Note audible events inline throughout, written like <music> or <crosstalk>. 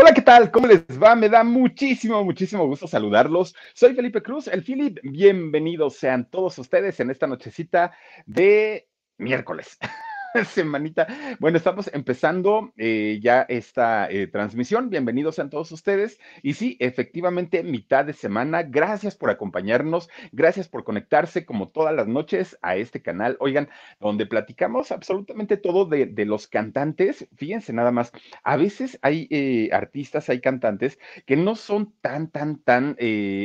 Hola, ¿qué tal? ¿Cómo les va? Me da muchísimo, muchísimo gusto saludarlos. Soy Felipe Cruz, el Philip. Bienvenidos sean todos ustedes en esta nochecita de miércoles. <laughs> <laughs> semanita. Bueno, estamos empezando eh, ya esta eh, transmisión. Bienvenidos a todos ustedes. Y sí, efectivamente, mitad de semana. Gracias por acompañarnos. Gracias por conectarse como todas las noches a este canal. Oigan, donde platicamos absolutamente todo de, los cantantes. Fíjense nada más. A veces hay eh, artistas, hay cantantes que no son tan, tan, tan,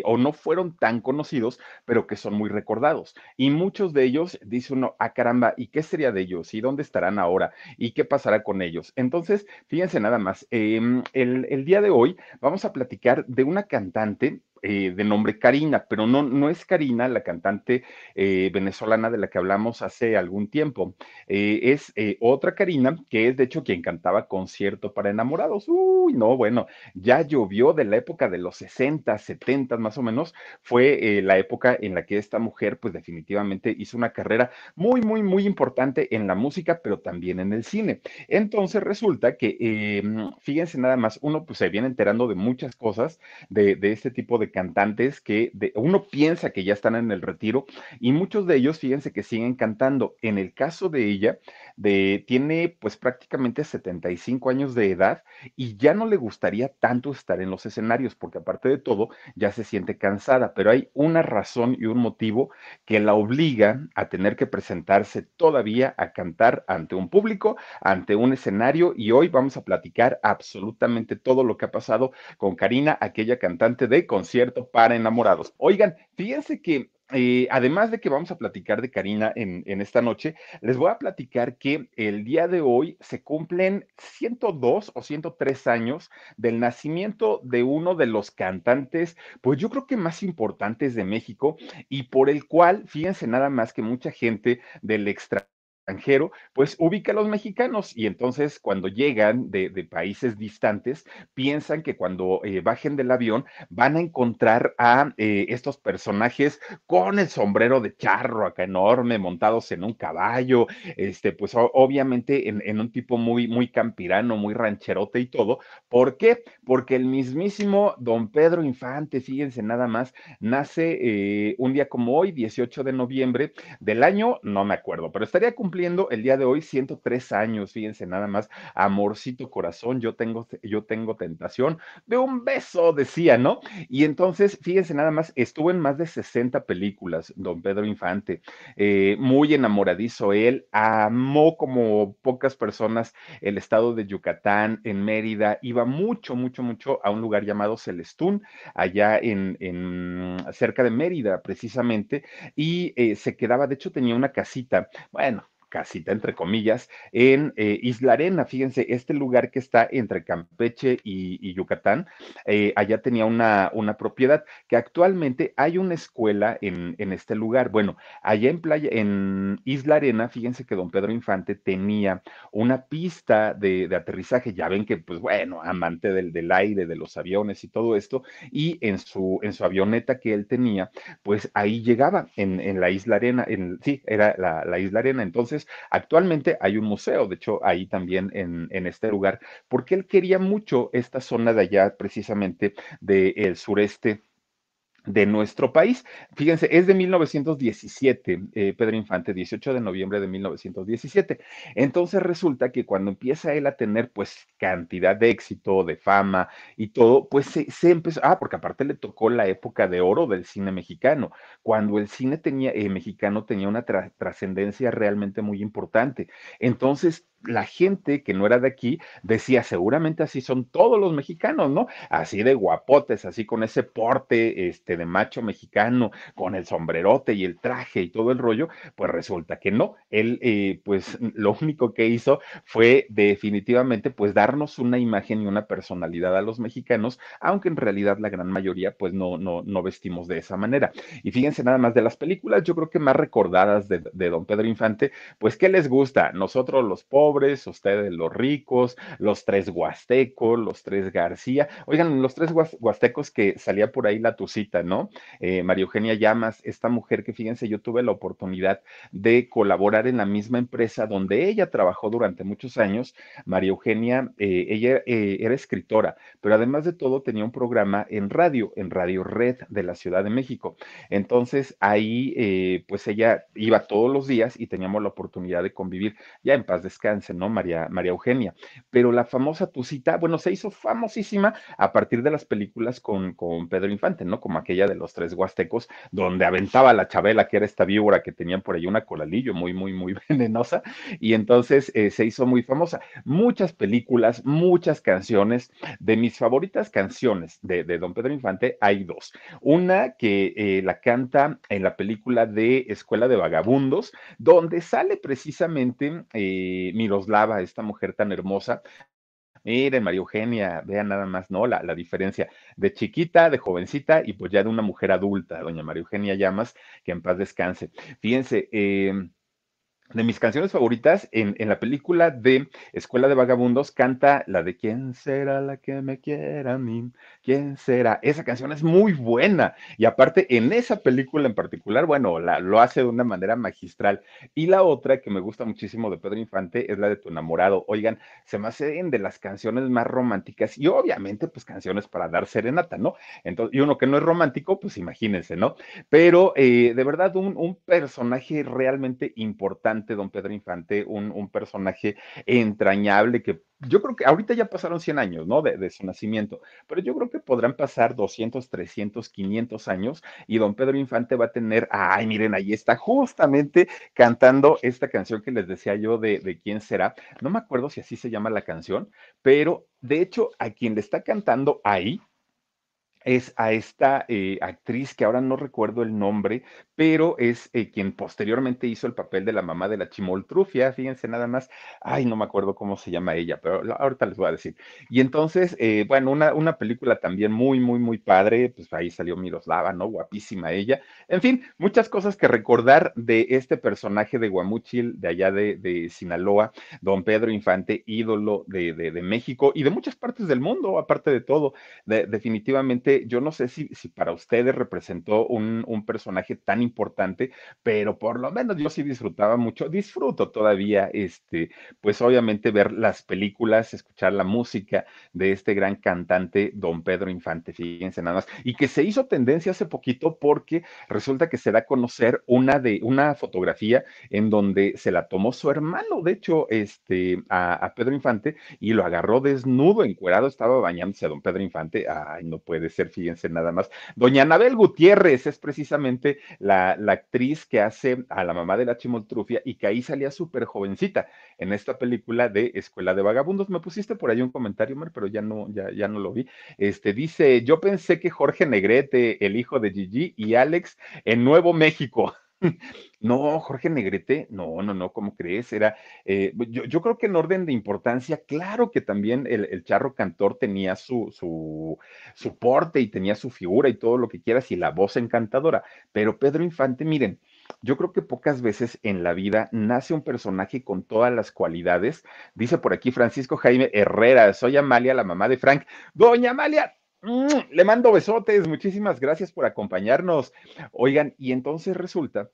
o no fueron tan conocidos, pero que son muy recordados. Y muchos de ellos, dice uno, ah, caramba, ¿y qué sería de ellos? ¿Y dónde dónde estarán ahora y qué pasará con ellos. Entonces, fíjense nada más, em, el, el día de hoy vamos a platicar de una cantante eh, de nombre Karina, pero no, no es Karina, la cantante eh, venezolana de la que hablamos hace algún tiempo. Eh, es otra Karina, que es de hecho quien cantaba concierto para enamorados. Uy, no, bueno, ya llovió de la época de los 60, 70 más o menos. Fue la época en la que esta mujer, pues definitivamente hizo una carrera muy, muy, muy importante en la música, pero también en el cine. Entonces resulta que, em, fíjense nada más, uno pues se viene enterando de muchas cosas de, de este tipo de cantantes que uno piensa que ya están en el retiro y muchos de ellos, fíjense que siguen cantando. En el caso de ella, de, tiene pues prácticamente 75 años de edad y ya no le gustaría tanto estar en los escenarios porque aparte de todo ya se siente cansada, pero hay una razón y un motivo que la obliga a tener que presentarse todavía a cantar ante un público, ante un escenario y hoy vamos a platicar absolutamente todo lo que ha pasado con Karina, aquella cantante de concierto para enamorados. Oigan, fíjense que eh, además de que vamos a platicar de Karina en, en, esta noche, les voy a platicar que el día de hoy se cumplen 102 o 103 años del nacimiento de uno de los cantantes, pues yo creo que más importantes de México y por el cual, fíjense nada más que mucha gente del extra pues ubica a los mexicanos y entonces cuando llegan de, países distantes, piensan que cuando eh, bajen del avión van a encontrar a eh, estos personajes con el sombrero de charro acá enorme, montados en un caballo, este, pues obviamente en, en un tipo muy, muy campirano, muy rancherote y todo. ¿Por qué? Porque el mismísimo don Pedro Infante, fíjense nada más, nace eh, un día como hoy, 18 de noviembre del año, no me acuerdo, pero estaría cumpliendo el día de hoy 103 años, fíjense nada más, amorcito corazón, yo tengo, yo tengo tentación de un beso, decía, ¿no? Y entonces, fíjense nada más, estuvo en más de 60 películas, don Pedro Infante, eh, muy enamoradizo él, amó como pocas personas el estado de Yucatán, en Mérida, iba mucho, mucho, mucho a un lugar llamado Celestún, allá en, en cerca de Mérida, precisamente, y eh, se quedaba, de hecho tenía una casita, bueno, casita, entre comillas, en eh, Isla Arena. Fíjense, este lugar que está entre Campeche y, Yucatán, eh, allá tenía una, una, propiedad que actualmente hay una escuela en, en, este lugar. Bueno, allá en playa, en Isla Arena, fíjense que don Pedro Infante tenía una pista de, aterrizaje. Ya ven que, pues bueno, amante del, del, aire, de los aviones y todo esto, y en su, en su avioneta que él tenía, pues ahí llegaba en, en la Isla Arena, en, sí, era la, la Isla Arena. Entonces, actualmente hay un museo, de hecho, ahí también en, este lugar, porque él quería mucho esta zona de allá, precisamente del sureste de nuestro país. Fíjense, es de 1917, eh, Pedro Infante, 18 de noviembre de 1917. Entonces resulta que cuando empieza él a tener pues cantidad de éxito, de fama y todo, pues se, empezó, ah, porque aparte le tocó la época de oro del cine mexicano, cuando el cine tenía, eh, mexicano tenía una trascendencia realmente muy importante. Entonces la gente que no era de aquí decía, seguramente así son todos los mexicanos, ¿no? Así de guapotes, así con ese porte este, de macho mexicano, con el sombrerote y el traje y todo el rollo, pues resulta que no. Él, eh, pues lo único que hizo fue definitivamente, pues darnos una imagen y una personalidad a los mexicanos, aunque en realidad la gran mayoría, pues no, no, no vestimos de esa manera. Y fíjense nada más de las películas, yo creo que más recordadas de, de don Pedro Infante, pues ¿qué les gusta? Nosotros los pobres, ustedes los ricos, los tres huastecos, los tres García. Oigan, los tres huastecos que salía por ahí la tucita, ¿no? Eh, María Eugenia Llamas, esta mujer que fíjense, yo tuve la oportunidad de colaborar en la misma empresa donde ella trabajó durante muchos años. María Eugenia, eh, ella eh, era escritora, pero además de todo tenía un programa en radio, en Radio Red de la Ciudad de México. Entonces ahí, pues ella iba todos los días y teníamos la oportunidad de convivir. Ya en paz descanse ¿no? María, María Eugenia. Pero la famosa Tucita, bueno, se hizo famosísima a partir de las películas con, con Pedro Infante, ¿no? Como aquella de los tres huastecos, donde aventaba la Chabela, que era esta víbora que tenían por ahí una colalillo muy, muy, muy <laughs> venenosa, y entonces eh, se hizo muy famosa. Muchas películas, muchas canciones. De mis favoritas canciones de, Don Pedro Infante hay dos. Una que eh, la canta en la película de Escuela de Vagabundos, donde sale precisamente eh, Miroslava, esta mujer tan hermosa. Miren, María Eugenia, vean nada más, ¿no? La, la, diferencia de chiquita, de jovencita y pues ya de una mujer adulta, doña María Eugenia Llamas, que en paz descanse. Fíjense, eh, de mis canciones favoritas en, en, la película de Escuela de Vagabundos canta la de ¿Quién será la que me quiera a mí? ¿Quién será? Esa canción es muy buena y aparte en esa película en particular, bueno, la, lo hace de una manera magistral. Y la otra que me gusta muchísimo de Pedro Infante es la de Tu enamorado. Oigan, se me hacen de las canciones más románticas y obviamente pues canciones para dar serenata, ¿no? Entonces, y uno que no es romántico, pues imagínense, ¿no? Pero eh, de verdad un, un personaje realmente importante don Pedro Infante, un, personaje entrañable que yo creo que ahorita ya pasaron 100 años, ¿no? De, de, su nacimiento, pero yo creo que podrán pasar 200, 300, 500 años y don Pedro Infante va a tener, ay, miren, ahí está justamente cantando esta canción que les decía yo de, de quién será. No me acuerdo si así se llama la canción, pero de hecho a quien le está cantando ahí es a esta eh, actriz que ahora no recuerdo el nombre, pero es eh, quien posteriormente hizo el papel de la mamá de la chimoltrufia, fíjense nada más, ay, no me acuerdo cómo se llama ella, pero ahorita les voy a decir. Y entonces, eh, bueno, una, una, película también muy, muy, muy padre, pues ahí salió Miroslava, ¿no? Guapísima ella. En fin, muchas cosas que recordar de este personaje de Guamúchil, de allá de, de Sinaloa, don Pedro Infante, ídolo de, de, de, México y de muchas partes del mundo, aparte de todo, definitivamente yo no sé si, para ustedes representó un, un, personaje tan importante, pero por lo menos yo sí disfrutaba mucho, disfruto todavía, este, pues obviamente ver las películas, escuchar la música de este gran cantante, don Pedro Infante, fíjense nada más, y que se hizo tendencia hace poquito porque resulta que se da a conocer una de una fotografía en donde se la tomó su hermano, de hecho, este, a, a Pedro Infante, y lo agarró desnudo, encuerado, estaba bañándose a don Pedro Infante, ay, no puede ser fíjense nada más. Doña Anabel Gutiérrez es precisamente la, la actriz que hace a la mamá de la chimoltrufia y que ahí salía súper jovencita en esta película de Escuela de Vagabundos. Me pusiste por ahí un comentario, Mar, pero ya no, ya, ya no lo vi. Este dice: Yo pensé que Jorge Negrete, el hijo de Gigi, y Alex en Nuevo México. No, Jorge Negrete, no, no, no, ¿cómo crees? Era, eh, yo, yo, creo que en orden de importancia, claro que también el, charro cantor tenía su, su, su, porte y tenía su figura y todo lo que quieras y la voz encantadora, pero Pedro Infante, miren, yo creo que pocas veces en la vida nace un personaje con todas las cualidades. Dice por aquí Francisco Jaime Herrera, soy Amalia, la mamá de Frank. Doña Amalia, le mando besotes, muchísimas gracias por acompañarnos. Oigan, y entonces resulta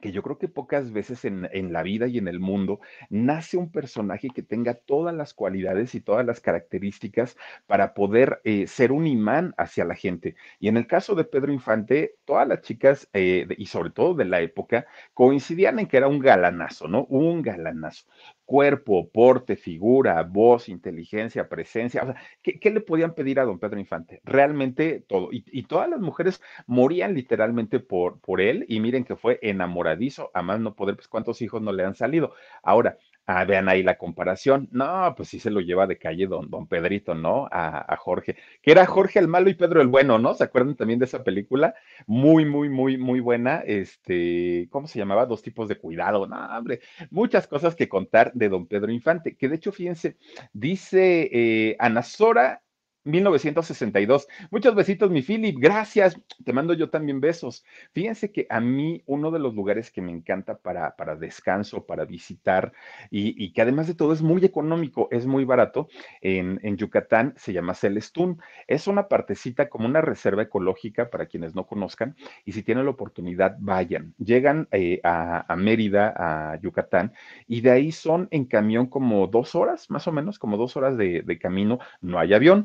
que yo creo que pocas veces en, en, la vida y en el mundo nace un personaje que tenga todas las cualidades y todas las características para poder eh, ser un imán hacia la gente. Y en el caso de Pedro Infante, todas las chicas, eh, y sobre todo de la época, coincidían en que era un galanazo, ¿no? Un galanazo cuerpo, porte, figura, voz, inteligencia, presencia. O sea, ¿qué, ¿qué, le podían pedir a don Pedro Infante? Realmente todo. Y, y, todas las mujeres morían literalmente por, por él y miren que fue enamoradizo, a más no poder, pues cuántos hijos no le han salido. Ahora, Ah, vean ahí la comparación. No, pues sí se lo lleva de calle don, don Pedrito, ¿no? A, a Jorge, que era Jorge el malo y Pedro el bueno, ¿no? ¿Se acuerdan también de esa película? Muy, muy, muy, muy buena. Este, ¿cómo se llamaba? Dos tipos de cuidado. No, hombre, muchas cosas que contar de don Pedro Infante, que de hecho, fíjense, dice eh, Ana Sora 1962. Muchos besitos, mi Philip. Gracias. Te mando yo también besos. Fíjense que a mí uno de los lugares que me encanta para, para descanso, para visitar y, y, que además de todo es muy económico, es muy barato, en, en, Yucatán se llama Celestún. Es una partecita como una reserva ecológica para quienes no conozcan y si tienen la oportunidad, vayan. Llegan eh, a, a Mérida, a Yucatán y de ahí son en camión como dos horas, más o menos, como dos horas de, de camino. No hay avión.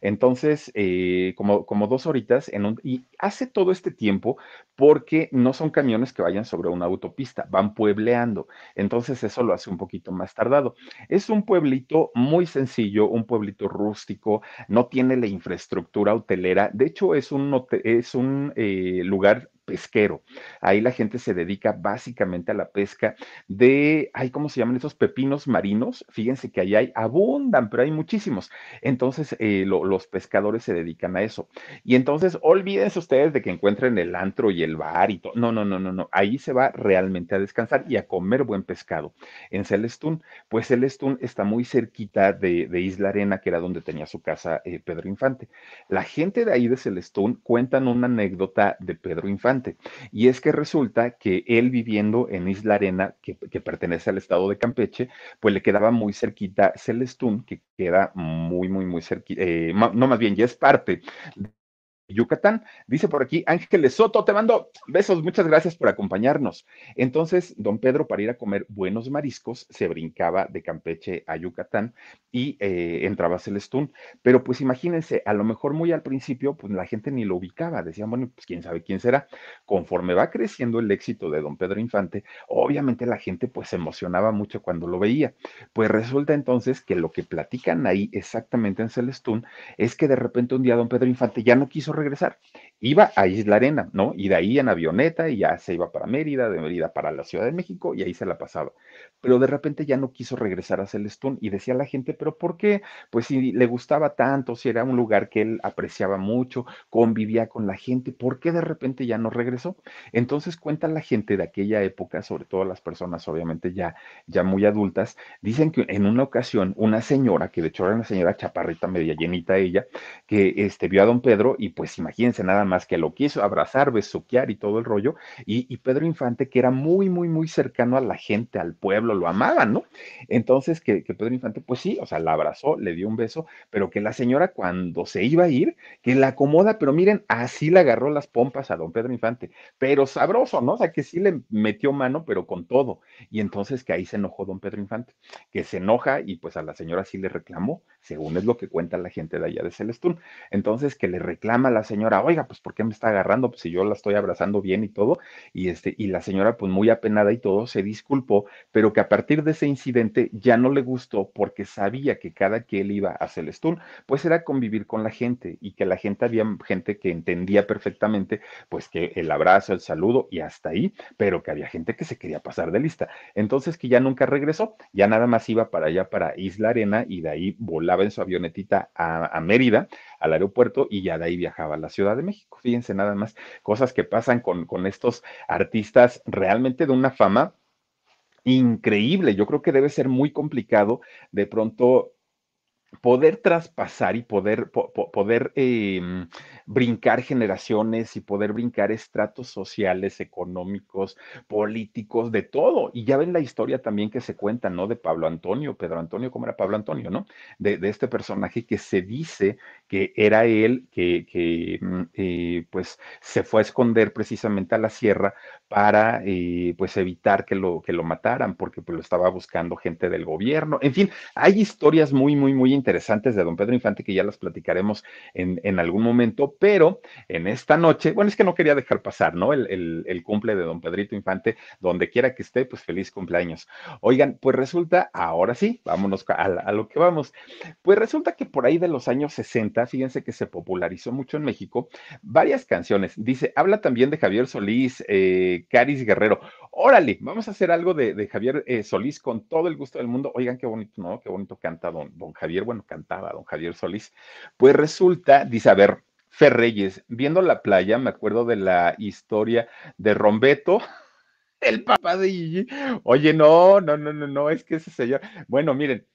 Entonces, eh, como, como, dos horitas, en un, y hace todo este tiempo porque no son camiones que vayan sobre una autopista, van puebleando. Entonces, eso lo hace un poquito más tardado. Es un pueblito muy sencillo, un pueblito rústico, no tiene la infraestructura hotelera. De hecho, es un, es un eh, lugar pesquero. Ahí la gente se dedica básicamente a la pesca de, ay, ¿cómo se llaman esos pepinos marinos? Fíjense que ahí hay, abundan, pero hay muchísimos. Entonces, eh, lo, los pescadores se dedican a eso. Y entonces, olvídense ustedes de que encuentren el antro y el bar y todo. No, no, no, no, no. Ahí se va realmente a descansar y a comer buen pescado. En Celestún, pues Celestún está muy cerquita de, de Isla Arena, que era donde tenía su casa eh, Pedro Infante. La gente de ahí de Celestún cuentan una anécdota de Pedro Infante y es que resulta que él viviendo en Isla Arena, que, pertenece al estado de Campeche, pues le quedaba muy cerquita Celestún, que queda muy, muy, muy cerquita, eh, no más bien, ya es parte Yucatán. Dice por aquí Ángeles Soto, te mando besos, muchas gracias por acompañarnos. Entonces, don Pedro, para ir a comer buenos mariscos, se brincaba de Campeche a Yucatán y eh, entraba a Celestún. Pero pues imagínense, a lo mejor muy al principio, pues la gente ni lo ubicaba, decían, bueno, pues quién sabe quién será. Conforme va creciendo el éxito de don Pedro Infante, obviamente la gente pues se emocionaba mucho cuando lo veía. Pues resulta entonces que lo que platican ahí exactamente en Celestún es que de repente un día don Pedro Infante ya no quiso regresar. Iba a Isla Arena, ¿no? Y de ahí en avioneta y ya se iba para Mérida, de Mérida para la Ciudad de México y ahí se la pasaba. Pero de repente ya no quiso regresar a Celestún y decía la gente, ¿pero por qué? Pues si le gustaba tanto, si era un lugar que él apreciaba mucho, convivía con la gente, ¿por qué de repente ya no regresó? Entonces cuenta la gente de aquella época, sobre todo las personas obviamente ya, ya muy adultas, dicen que en una ocasión una señora, que de hecho era una señora chaparrita, media llenita ella, que este, vio a don Pedro y pues imagínense nada más que lo quiso abrazar, besuquear y todo el rollo, y, Pedro Infante, que era muy, muy, muy cercano a la gente, al pueblo, lo amaban, ¿no? Entonces, que, que Pedro Infante, pues sí, o sea, la abrazó, le dio un beso, pero que la señora cuando se iba a ir, que la acomoda, pero miren, así le agarró las pompas a don Pedro Infante, pero sabroso, ¿no? O sea, que sí le metió mano, pero con todo. Y entonces que ahí se enojó don Pedro Infante, que se enoja y pues a la señora sí le reclamó, según es lo que cuenta la gente de allá de Celestún. Entonces, que le reclama la señora, oiga, pues ¿por qué me está agarrando? Pues si yo la estoy abrazando bien y todo, y este, y la señora, pues muy apenada y todo, se disculpó, pero que a partir de ese incidente ya no le gustó porque sabía que cada que él iba a Celestún, pues era convivir con la gente y que la gente había gente que entendía perfectamente, pues que el abrazo, el saludo y hasta ahí, pero que había gente que se quería pasar de lista. Entonces que ya nunca regresó, ya nada más iba para allá, para Isla Arena, y de ahí volaba en su avionetita a Mérida, al aeropuerto, y ya de ahí viajaba a la Ciudad de México. Fíjense nada más, cosas que pasan con, con estos artistas realmente de una fama increíble. Yo creo que debe ser muy complicado de pronto poder traspasar y poder, poder em, brincar generaciones y poder brincar estratos sociales, económicos, políticos, de todo. Y ya ven la historia también que se cuenta, ¿no? De Pablo Antonio, Pedro Antonio, ¿cómo era Pablo Antonio, no? De, este personaje que se dice que era él, que, mm, eh, pues se fue a esconder precisamente a la sierra para eh, pues evitar que lo, que lo mataran, porque pues, lo estaba buscando gente del gobierno. En fin, hay historias muy, muy, muy interesantes de don Pedro Infante que ya las platicaremos en, en algún momento, pero en esta noche, bueno, es que no quería dejar pasar, ¿no? El, el, cumple de don Pedrito Infante, donde quiera que esté, pues feliz cumpleaños. Oigan, pues resulta, ahora sí, vámonos a, a lo que vamos. Pues resulta que por ahí de los años 60, fíjense que se popularizó mucho en México, varias canciones. Dice, habla también de Javier Solís, eh, Caris Guerrero. Órale, vamos a hacer algo de, Javier eh, Solís con todo el gusto del mundo. Oigan, qué bonito, ¿no? Qué bonito canta don, don Javier. Bueno, cantaba don Javier Solís. Pues resulta, dice, a ver, Ferreyes, viendo la playa, me acuerdo de la historia de Rombeto, <laughs> el papá de Gigi. Oye, no, no, no, no, no, es que ese señor. Bueno, miren,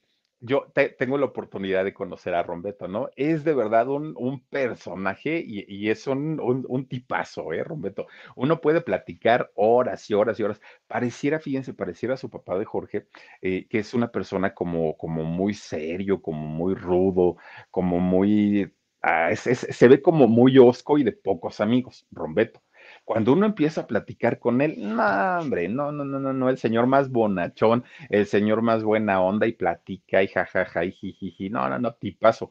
yo tengo la oportunidad de conocer a Rombeto, ¿no? Es de verdad un, personaje y, es un, tipazo, ¿eh, Rombeto? Uno puede platicar horas y horas y horas. Pareciera, fíjense, pareciera a su papá de Jorge, eh, que es una persona como, como muy serio, como muy rudo, como muy... Ah, se ve como muy osco y de pocos amigos, Rombeto. Cuando uno empieza a platicar con él, no, hombre, no, no, no, no, no, el señor más bonachón, el señor más buena onda y platica y jajaja y jijiji, no, no, no, tipazo.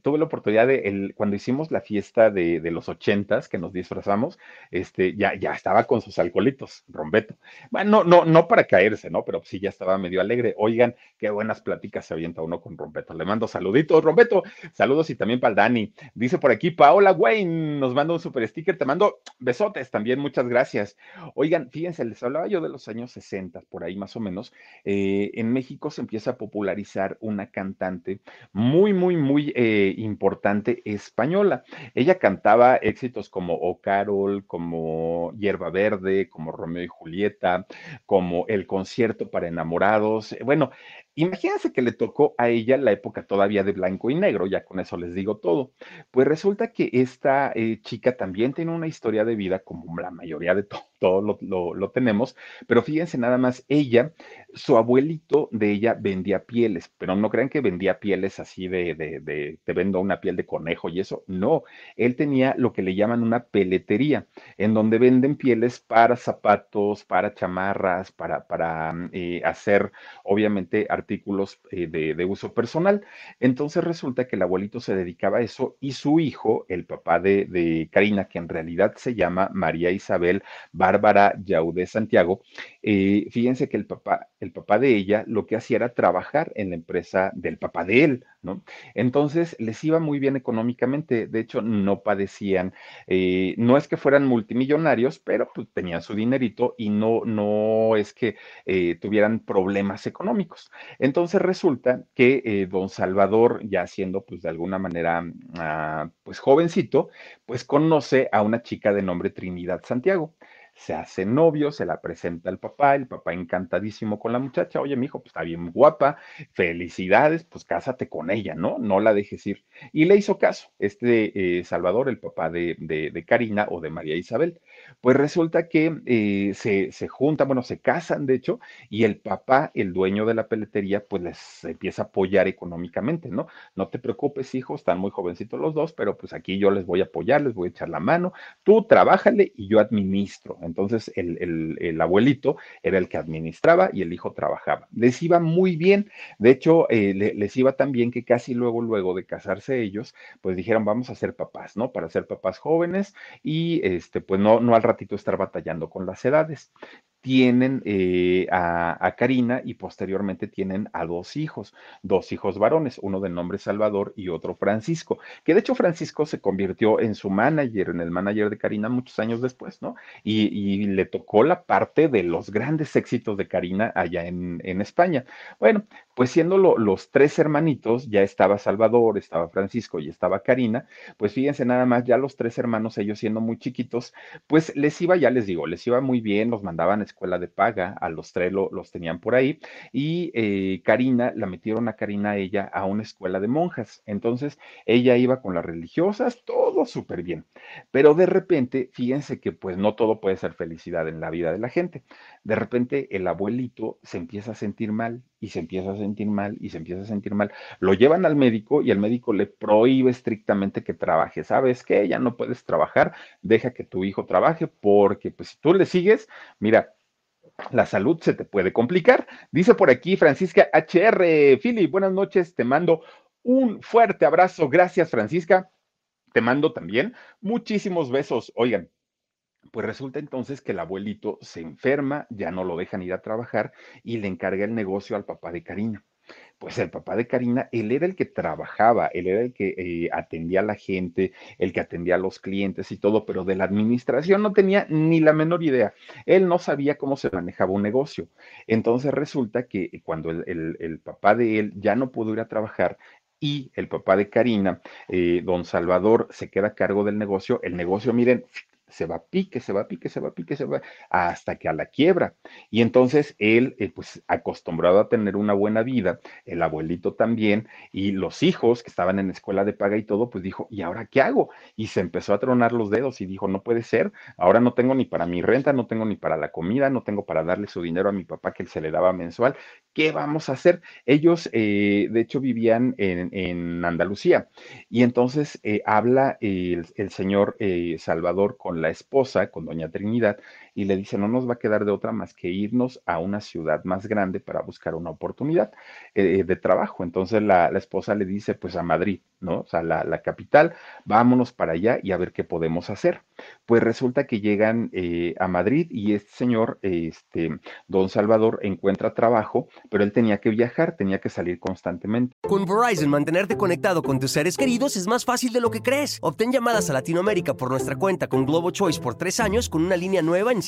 tuve la oportunidad de, el, cuando hicimos la fiesta de, los ochentas, que nos disfrazamos, este, ya, ya estaba con sus alcoholitos, rombeto. Bueno, no, no, no para caerse, ¿no? Pero sí ya estaba medio alegre. Oigan, qué buenas pláticas se avienta uno con Rombeto. Le mando saluditos, Rombeto, saludos y también para el Dani. Dice por aquí Paola Wayne, nos manda un super sticker, te mando besotes también, muchas gracias. Oigan, fíjense, les hablaba yo de los años 60, por ahí más o menos. Eh, en México se empieza a popularizar una cantante muy, muy, muy eh, importante española. Ella cantaba éxitos como O Carol, como Hierba Verde, como Romeo y Julieta, como El concierto para enamorados. Bueno, Imagínense que le tocó a ella la época todavía de blanco y negro, ya con eso les digo todo. Pues resulta que esta eh, chica también tiene una historia de vida, como la mayoría de todos lo, tenemos, pero fíjense nada más, ella, su abuelito de ella vendía pieles, pero no crean que vendía pieles así de, de, de, te vendo una piel de conejo y eso, no, él tenía lo que le llaman una peletería, en donde venden pieles para zapatos, para chamarras, para, para eh, hacer, obviamente, artículos eh, de, uso personal. Entonces resulta que el abuelito se dedicaba a eso y su hijo, el papá de, Karina, que en realidad se llama María Isabel Bárbara Yaudé Santiago, eh, fíjense que el papá, papá de ella lo que hacía era trabajar en la empresa del papá de él, ¿no? Entonces les iba muy bien económicamente, de hecho no padecían, eh, no es que fueran multimillonarios, pero pues, tenían su dinerito y no, no es que tuvieran problemas económicos. Entonces resulta que eh, don Salvador, ya siendo pues de alguna manera ah, pues jovencito, pues conoce a una chica de nombre Trinidad Santiago se hace novio, se la presenta al papá, el papá encantadísimo con la muchacha, oye, mi hijo, pues está bien guapa, felicidades, pues cásate con ella, ¿no? No la dejes ir. Y le hizo caso, este eh, Salvador, el papá de, de, Karina o de María Isabel. Pues resulta que eh, se, se juntan, bueno, se casan, de hecho, y el papá, el dueño de la peletería, pues les empieza a apoyar económicamente, ¿no? No te preocupes, hijo, están muy jovencitos los dos, pero pues aquí yo les voy a apoyar, les voy a echar la mano, tú trabájale y yo administro. Entonces el, abuelito era el que administraba y el hijo trabajaba. Les iba muy bien. De hecho, eh, les iba tan bien que casi luego, luego de casarse ellos, pues dijeron, vamos a ser papás, ¿no? Para ser papás jóvenes y este, pues no, no al ratito estar batallando con las edades tienen eh, a, Karina y posteriormente tienen a dos hijos, dos hijos varones, uno de nombre Salvador y otro Francisco, que de hecho Francisco se convirtió en su manager, en el manager de Karina muchos años después, ¿no? Y, le tocó la parte de los grandes éxitos de Karina allá en, España. Bueno, pues siendo los tres hermanitos, ya estaba Salvador, estaba Francisco y estaba Karina, pues fíjense nada más, ya los tres hermanos, ellos siendo muy chiquitos, pues les iba, ya les digo, les iba muy bien, los mandaban a escuela de paga, a los tres los tenían por ahí, y eh, Karina, la metieron a Karina, ella, a una escuela de monjas. Entonces, ella iba con las religiosas, todo súper bien. Pero de repente, fíjense que pues no todo puede ser felicidad en la vida de la gente. De repente, el abuelito se empieza a sentir mal y se empieza a sentir mal y se empieza a sentir mal. Lo llevan al médico y el médico le prohíbe estrictamente que trabaje. ¿Sabes qué? Ya no puedes trabajar, deja que tu hijo trabaje porque pues si tú le sigues, mira, la salud se te puede complicar. Dice por aquí Francisca HR. Philip, buenas noches, te mando un fuerte abrazo. Gracias, Francisca. Te mando también muchísimos besos. Oigan, pues resulta entonces que el abuelito se enferma, ya no lo dejan ir a trabajar y le encarga el negocio al papá de Karina. Pues el papá de Karina, él era el que trabajaba, él era el que eh, atendía a la gente, el que atendía a los clientes y todo, pero de la administración no tenía ni la menor idea. Él no sabía cómo se manejaba un negocio. Entonces resulta que cuando el, papá de él ya no pudo ir a trabajar, y el papá de Karina, eh, don Salvador, se queda a cargo del negocio. El negocio, miren, se va a pique, se va a pique, se va a pique, se va hasta que a la quiebra. Y entonces él, eh, pues acostumbrado a tener una buena vida, el abuelito también, y los hijos que estaban en escuela de paga y todo, pues dijo, ¿y ahora qué hago? Y se empezó a tronar los dedos y dijo, no puede ser, ahora no tengo ni para mi renta, no tengo ni para la comida, no tengo para darle su dinero a mi papá que él se le daba mensual. ¿Qué vamos a hacer? Ellos, eh, de hecho, vivían en, Andalucía. Y entonces eh, habla el, el señor Salvador con la esposa, con doña Trinidad, y le dice, no nos va a quedar de otra más que irnos a una ciudad más grande para buscar una oportunidad eh, de trabajo. Entonces la, esposa le dice, pues a Madrid, ¿no? O sea, la, capital, vámonos para allá y a ver qué podemos hacer. Pues resulta que llegan eh, a Madrid y este señor, este, don Salvador, encuentra trabajo, pero él tenía que viajar, tenía que salir constantemente. Con Verizon, mantenerte conectado con tus seres queridos es más fácil de lo que crees. Obtén llamadas a Latinoamérica por nuestra cuenta con Globo Choice por tres años con una línea nueva en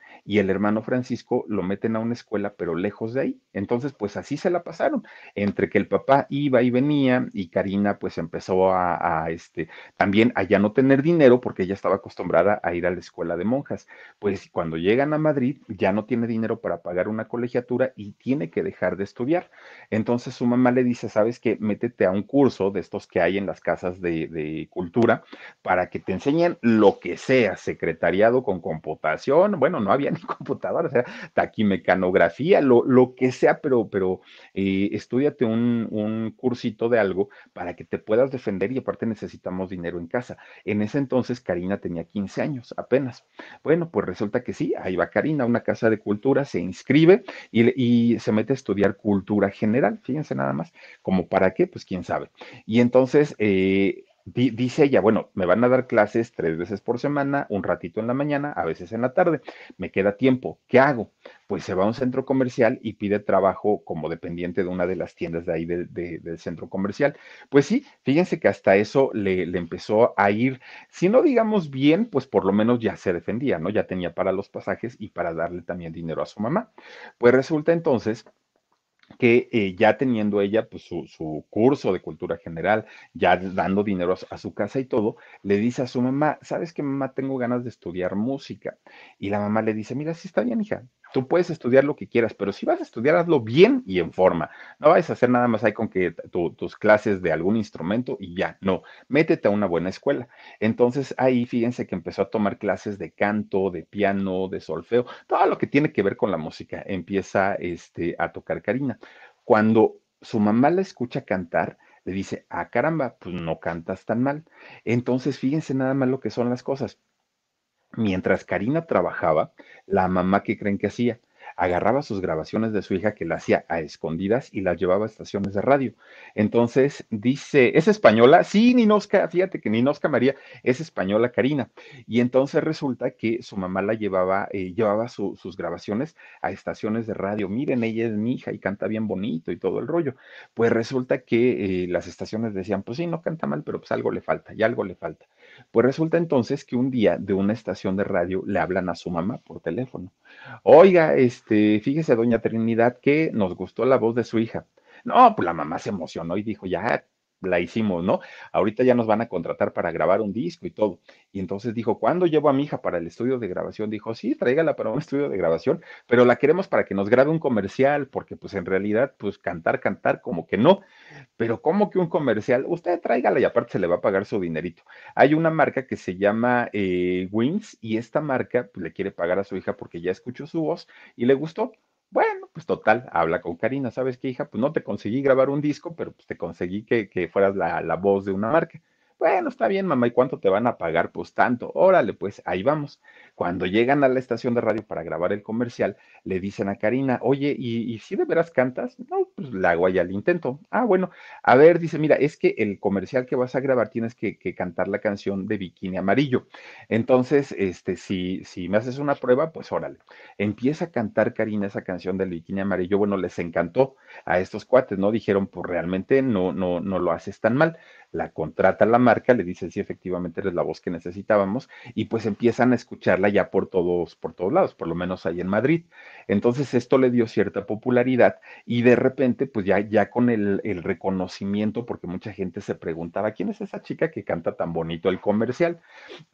y el hermano Francisco lo meten a una escuela, pero lejos de ahí. Entonces, pues así se la pasaron, entre que el papá iba y venía y Karina pues empezó a, este, también a ya no tener dinero porque ella estaba acostumbrada a ir a la escuela de monjas. Pues cuando llegan a Madrid ya no tiene dinero para pagar una colegiatura y tiene que dejar de estudiar. Entonces su mamá le dice, sabes que métete a un curso de estos que hay en las casas de, de cultura para que te enseñen lo que sea, secretariado con computación, bueno, no había ni computadora, o sea, taquimecanografía, lo, lo que sea, pero, pero eh, estudiate un, un, cursito de algo para que te puedas defender y aparte necesitamos dinero en casa. En ese entonces Karina tenía 15 años apenas. Bueno, pues resulta que sí, ahí va Karina una casa de cultura, se inscribe y, y se mete a estudiar cultura general, fíjense nada más, como para qué, pues quién sabe. Y entonces... Eh, dice ella, bueno, me van a dar clases tres veces por semana, un ratito en la mañana, a veces en la tarde, me queda tiempo, ¿qué hago? Pues se va a un centro comercial y pide trabajo como dependiente de una de las tiendas de ahí del centro comercial. Pues sí, fíjense que hasta eso le, empezó a ir, si no digamos bien, pues por lo menos ya se defendía, ¿no? Ya tenía para los pasajes y para darle también dinero a su mamá. Pues resulta entonces que eh, ya teniendo ella pues, su, curso de cultura general, ya dando dinero a, su casa y todo, le dice a su mamá, ¿sabes qué mamá? Tengo ganas de estudiar música. Y la mamá le dice, mira, sí está bien, hija, Tú puedes estudiar lo que quieras, pero si vas a estudiar, hazlo bien y en forma. No vayas a hacer nada más ahí con que tus clases de algún instrumento y ya. No, métete a una buena escuela. Entonces ahí fíjense que empezó a tomar clases de canto, de piano, de solfeo, todo lo que tiene que ver con la música. Empieza este, a tocar Karina. Cuando su mamá la escucha cantar, le dice, ah, caramba, pues no cantas tan mal. Entonces, fíjense nada más lo que son las cosas Mientras Karina trabajaba, la mamá, ¿qué creen que hacía? Agarraba sus grabaciones de su hija que la hacía a escondidas y las llevaba a estaciones de radio. Entonces dice, ¿es española? Sí, Ninosca, fíjate que Ninosca María es española, Karina. Y entonces resulta que su mamá la llevaba, eh, llevaba sus grabaciones a estaciones de radio. Miren, ella es mi hija y canta bien bonito y todo el rollo. Pues resulta que eh, las estaciones decían, pues sí, no canta mal, pero pues algo le falta y algo le falta. Pues resulta entonces que un día de una estación de radio le hablan a su mamá por teléfono. Oiga, este, fíjese, doña Trinidad, que nos gustó la voz de su hija. No, pues la mamá se emocionó y dijo, ya, la hicimos, ¿no? Ahorita ya nos van a contratar para grabar un disco y todo. Y entonces dijo, ¿cuándo llevo a mi hija para el estudio de grabación? Dijo, sí, tráigala para un <laughs> estudio de grabación, pero la queremos para que nos grabe un comercial, porque pues en realidad, pues cantar, cantar, como que no. Pero ¿cómo que un comercial? Usted tráigala y aparte se le va a pagar su dinerito. Hay una marca que se llama eh, Wings y esta marca pues, le quiere pagar a su hija porque ya escuchó su voz y le gustó. Bueno, pues total, habla con Karina, ¿sabes qué, hija? Pues no te conseguí grabar un disco, pero pues te conseguí que, que fueras la, la voz de una marca. Bueno, está bien, mamá, ¿y cuánto te van a pagar? Pues tanto. Órale, pues ahí vamos. Cuando llegan a la estación de radio para grabar el comercial, le dicen a Karina, oye, ¿y, si de veras cantas? No, pues la hago allá al intento. Ah, bueno, a ver, dice, mira, es que el comercial que vas a grabar tienes que, cantar la canción de Bikini Amarillo. Entonces, este, si, si me haces una prueba, pues órale. Empieza a cantar Karina esa canción del Bikini Amarillo. Bueno, les encantó a estos cuates, ¿no? Dijeron, pues realmente no, no, no lo haces tan mal la contrata la marca, le dice sí, efectivamente eres la voz que necesitábamos, y pues empiezan a escucharla ya por todos, por todos lados, por lo menos ahí en Madrid. Entonces esto le dio cierta popularidad y de repente, pues ya, ya con el, el reconocimiento, porque mucha gente se preguntaba, ¿quién es esa chica que canta tan bonito el comercial?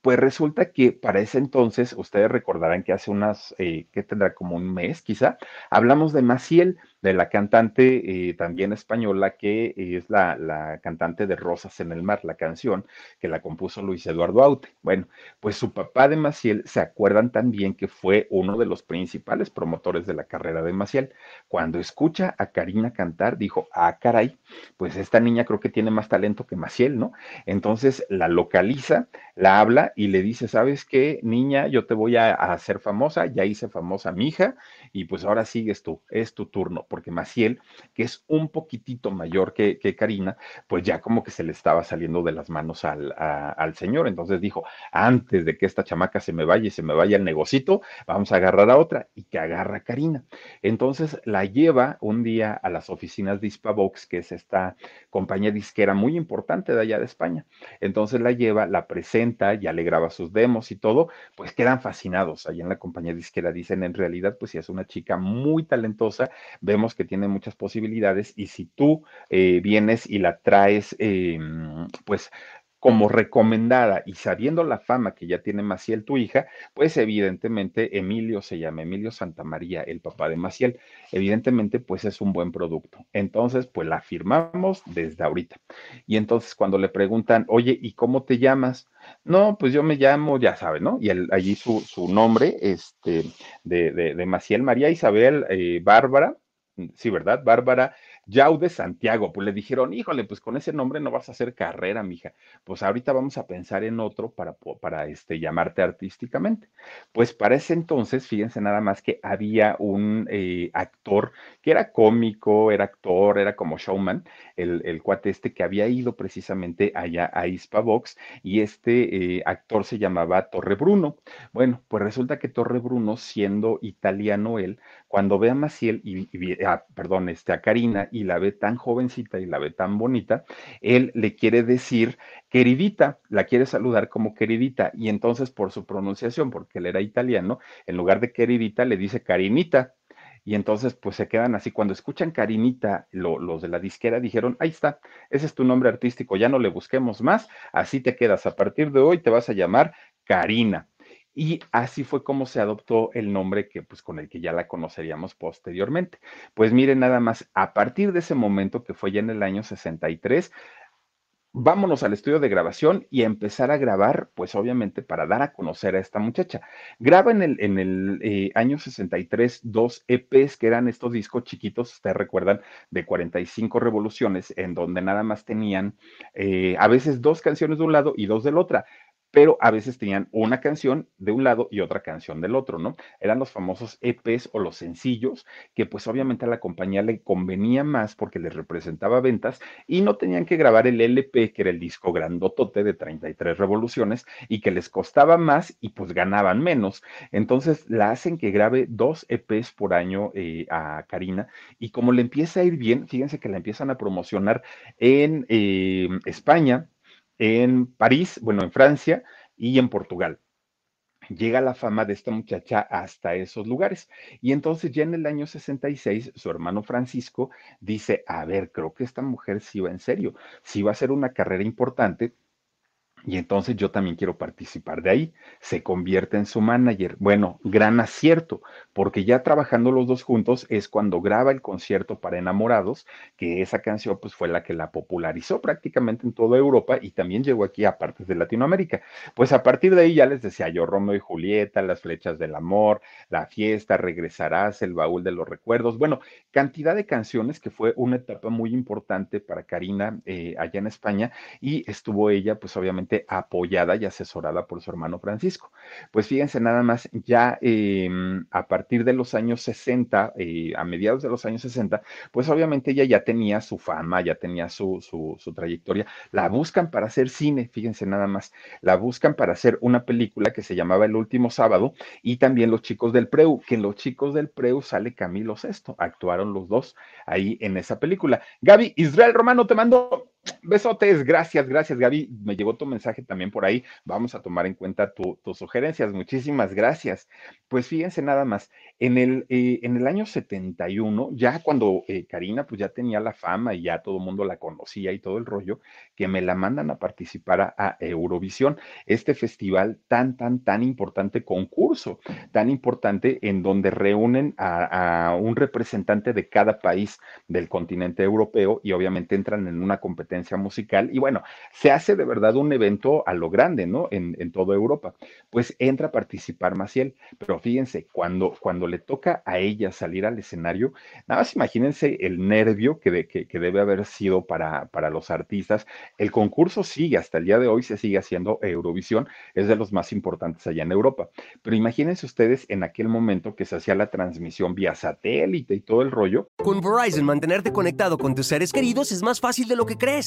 Pues resulta que para ese entonces, ustedes recordarán que hace unas, eh, ¿qué tendrá como un mes quizá? Hablamos de Maciel, de la cantante eh, también española que es la, la, cantante de Rosas en el Mar, la canción que la compuso Luis Eduardo Aute. Bueno, pues su papá de Maciel, se acuerdan también que fue uno de los principales promotores de la carrera de Maciel. Cuando escucha a Karina cantar, dijo, ah, caray, pues esta niña creo que tiene más talento que Maciel, ¿no? Entonces la localiza, la habla y le dice, ¿sabes qué, niña? Yo te voy a, a hacer famosa, ya hice famosa a mi hija y pues ahora sigues tú, es tu turno porque Maciel, que es un poquitito mayor que, Karina, pues ya como que se le estaba saliendo de las manos al, al, señor. Entonces dijo, antes de que esta chamaca se me vaya y se me vaya el negocito, vamos a agarrar a otra y que agarra Karina. Entonces la lleva un día a las oficinas de Hispavox, que es esta compañía disquera muy importante de allá de España. Entonces la lleva, la presenta, ya le graba sus demos y todo, pues quedan fascinados ahí en la compañía disquera. Dicen, en realidad, pues si es una chica muy talentosa, vemos que tiene muchas posibilidades y si tú eh, vienes y la traes, em, pues como recomendada y sabiendo la fama que ya tiene Maciel, tu hija, pues evidentemente Emilio se llama Emilio Santamaría, el papá de Maciel. Evidentemente, pues es un buen producto. Entonces, pues la firmamos desde ahorita. Y entonces cuando le preguntan, oye, ¿y cómo te llamas? No, pues yo me llamo, ya sabe, ¿no? Y allí su, su, nombre, este, de, de, Maciel María Isabel eh, Bárbara, sí, ¿verdad? Bárbara Yaude Santiago, pues le dijeron, híjole, pues con ese nombre no vas a hacer carrera, mija. Pues ahorita vamos a pensar en otro para, para este, llamarte artísticamente. Pues para ese entonces, fíjense nada más que había un eh, actor que era cómico, era actor, era como showman, el, el cuate este que había ido precisamente allá a Hispavox y este eh, actor se llamaba Torre Bruno. Bueno, pues resulta que Torre Bruno, siendo italiano él, cuando ve a Maciel y, ah, perdón, este, a Karina y la ve tan jovencita y la ve tan bonita, él le quiere decir queridita, la quiere saludar como queridita y entonces por su pronunciación, porque él era italiano, en lugar de queridita le dice carinita. Y entonces, pues se quedan así. Cuando escuchan Karinita, los de la disquera dijeron, ahí está, ese es tu nombre artístico, ya no le busquemos más, así te quedas. A partir de hoy te vas a llamar Karina. Y así fue como se adoptó el nombre que, pues, con el que ya la conoceríamos posteriormente. Pues miren nada más, a partir de ese momento, que fue ya en el año 63, vámonos al estudio de grabación y empezar a grabar, pues obviamente para dar a conocer a esta muchacha. Graba en el, en el eh, año 63 dos EPs que eran estos discos chiquitos, ustedes recuerdan, de 45 revoluciones, en donde nada más tenían eh, a veces dos canciones de un lado y dos del otro pero a veces tenían una canción de un lado y otra canción del otro, ¿no? Eran los famosos EPs o los sencillos, que pues obviamente a la compañía le convenía más porque les representaba ventas y no tenían que grabar el LP, que era el disco grandotote de 33 revoluciones y que les costaba más y pues ganaban menos. Entonces la hacen que grabe dos EPs por año eh, a Karina y como le empieza a ir bien, fíjense que la empiezan a promocionar en eh, España, en París, bueno, en Francia y en Portugal. Llega la fama de esta muchacha hasta esos lugares. Y entonces ya en el año 66, su hermano Francisco dice, a ver, creo que esta mujer sí va en serio, sí va a ser una carrera importante y entonces yo también quiero participar de ahí. Se convierte en su manager. Bueno, gran acierto, porque ya trabajando los dos juntos es cuando graba el concierto para enamorados, que esa canción pues fue la que la popularizó prácticamente en toda Europa y también llegó aquí a partes de Latinoamérica. Pues a partir de ahí ya les decía yo, Romeo y Julieta, Las flechas del amor, La fiesta, Regresarás, El baúl de los recuerdos. Bueno, cantidad de canciones que fue una etapa muy importante para Karina eh, allá en España y estuvo ella pues obviamente apoyada y asesorada por su hermano Francisco. Pues fíjense nada más, ya em, a partir de los años 60, eh, a mediados de los años 60, pues obviamente ella ya tenía su fama, ya tenía su, su, trayectoria. La buscan para hacer cine, fíjense nada más, la buscan para hacer una película que se llamaba El último sábado y también Los chicos del Preu, que en Los chicos del Preu sale Camilo Sesto, actuaron los dos ahí en esa película. Gaby, Israel Romano, te mando Besotes, gracias, gracias Gaby. Me llegó tu mensaje también por ahí. Vamos a tomar en cuenta tus sugerencias. Muchísimas gracias. Pues fíjense nada más, en el, eh, en el año 71, ya cuando eh, Karina pues ya tenía la fama y ya todo el mundo la conocía y todo el rollo, que me la mandan a participar a, Eurovisión, este festival tan, tan, tan importante, concurso tan importante en donde reúnen a, a un representante de cada país del continente europeo y obviamente entran en una competencia musical y bueno, se hace de verdad un evento a lo grande, ¿no? En, en toda Europa. Pues entra a participar Maciel, pero fíjense, cuando, cuando le toca a ella salir al escenario, nada más imagínense el nervio que, que, debe haber sido para, para los artistas. El concurso sigue, hasta el día de hoy se sigue haciendo Eurovisión, es de los más importantes allá en Europa. Pero imagínense ustedes en aquel momento que se hacía la transmisión vía satélite y todo el rollo. Con Verizon, mantenerte conectado con tus seres queridos es más fácil de lo que crees.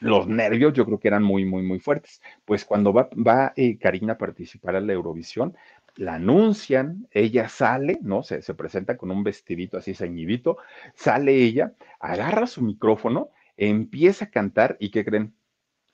los nervios yo creo que eran muy, muy, muy fuertes. Pues cuando va, va eh, Karina a participar a la Eurovisión, la anuncian, ella sale, ¿no? Se, se presenta con un vestidito así ceñidito, sale ella, agarra su micrófono, empieza a cantar y ¿qué creen?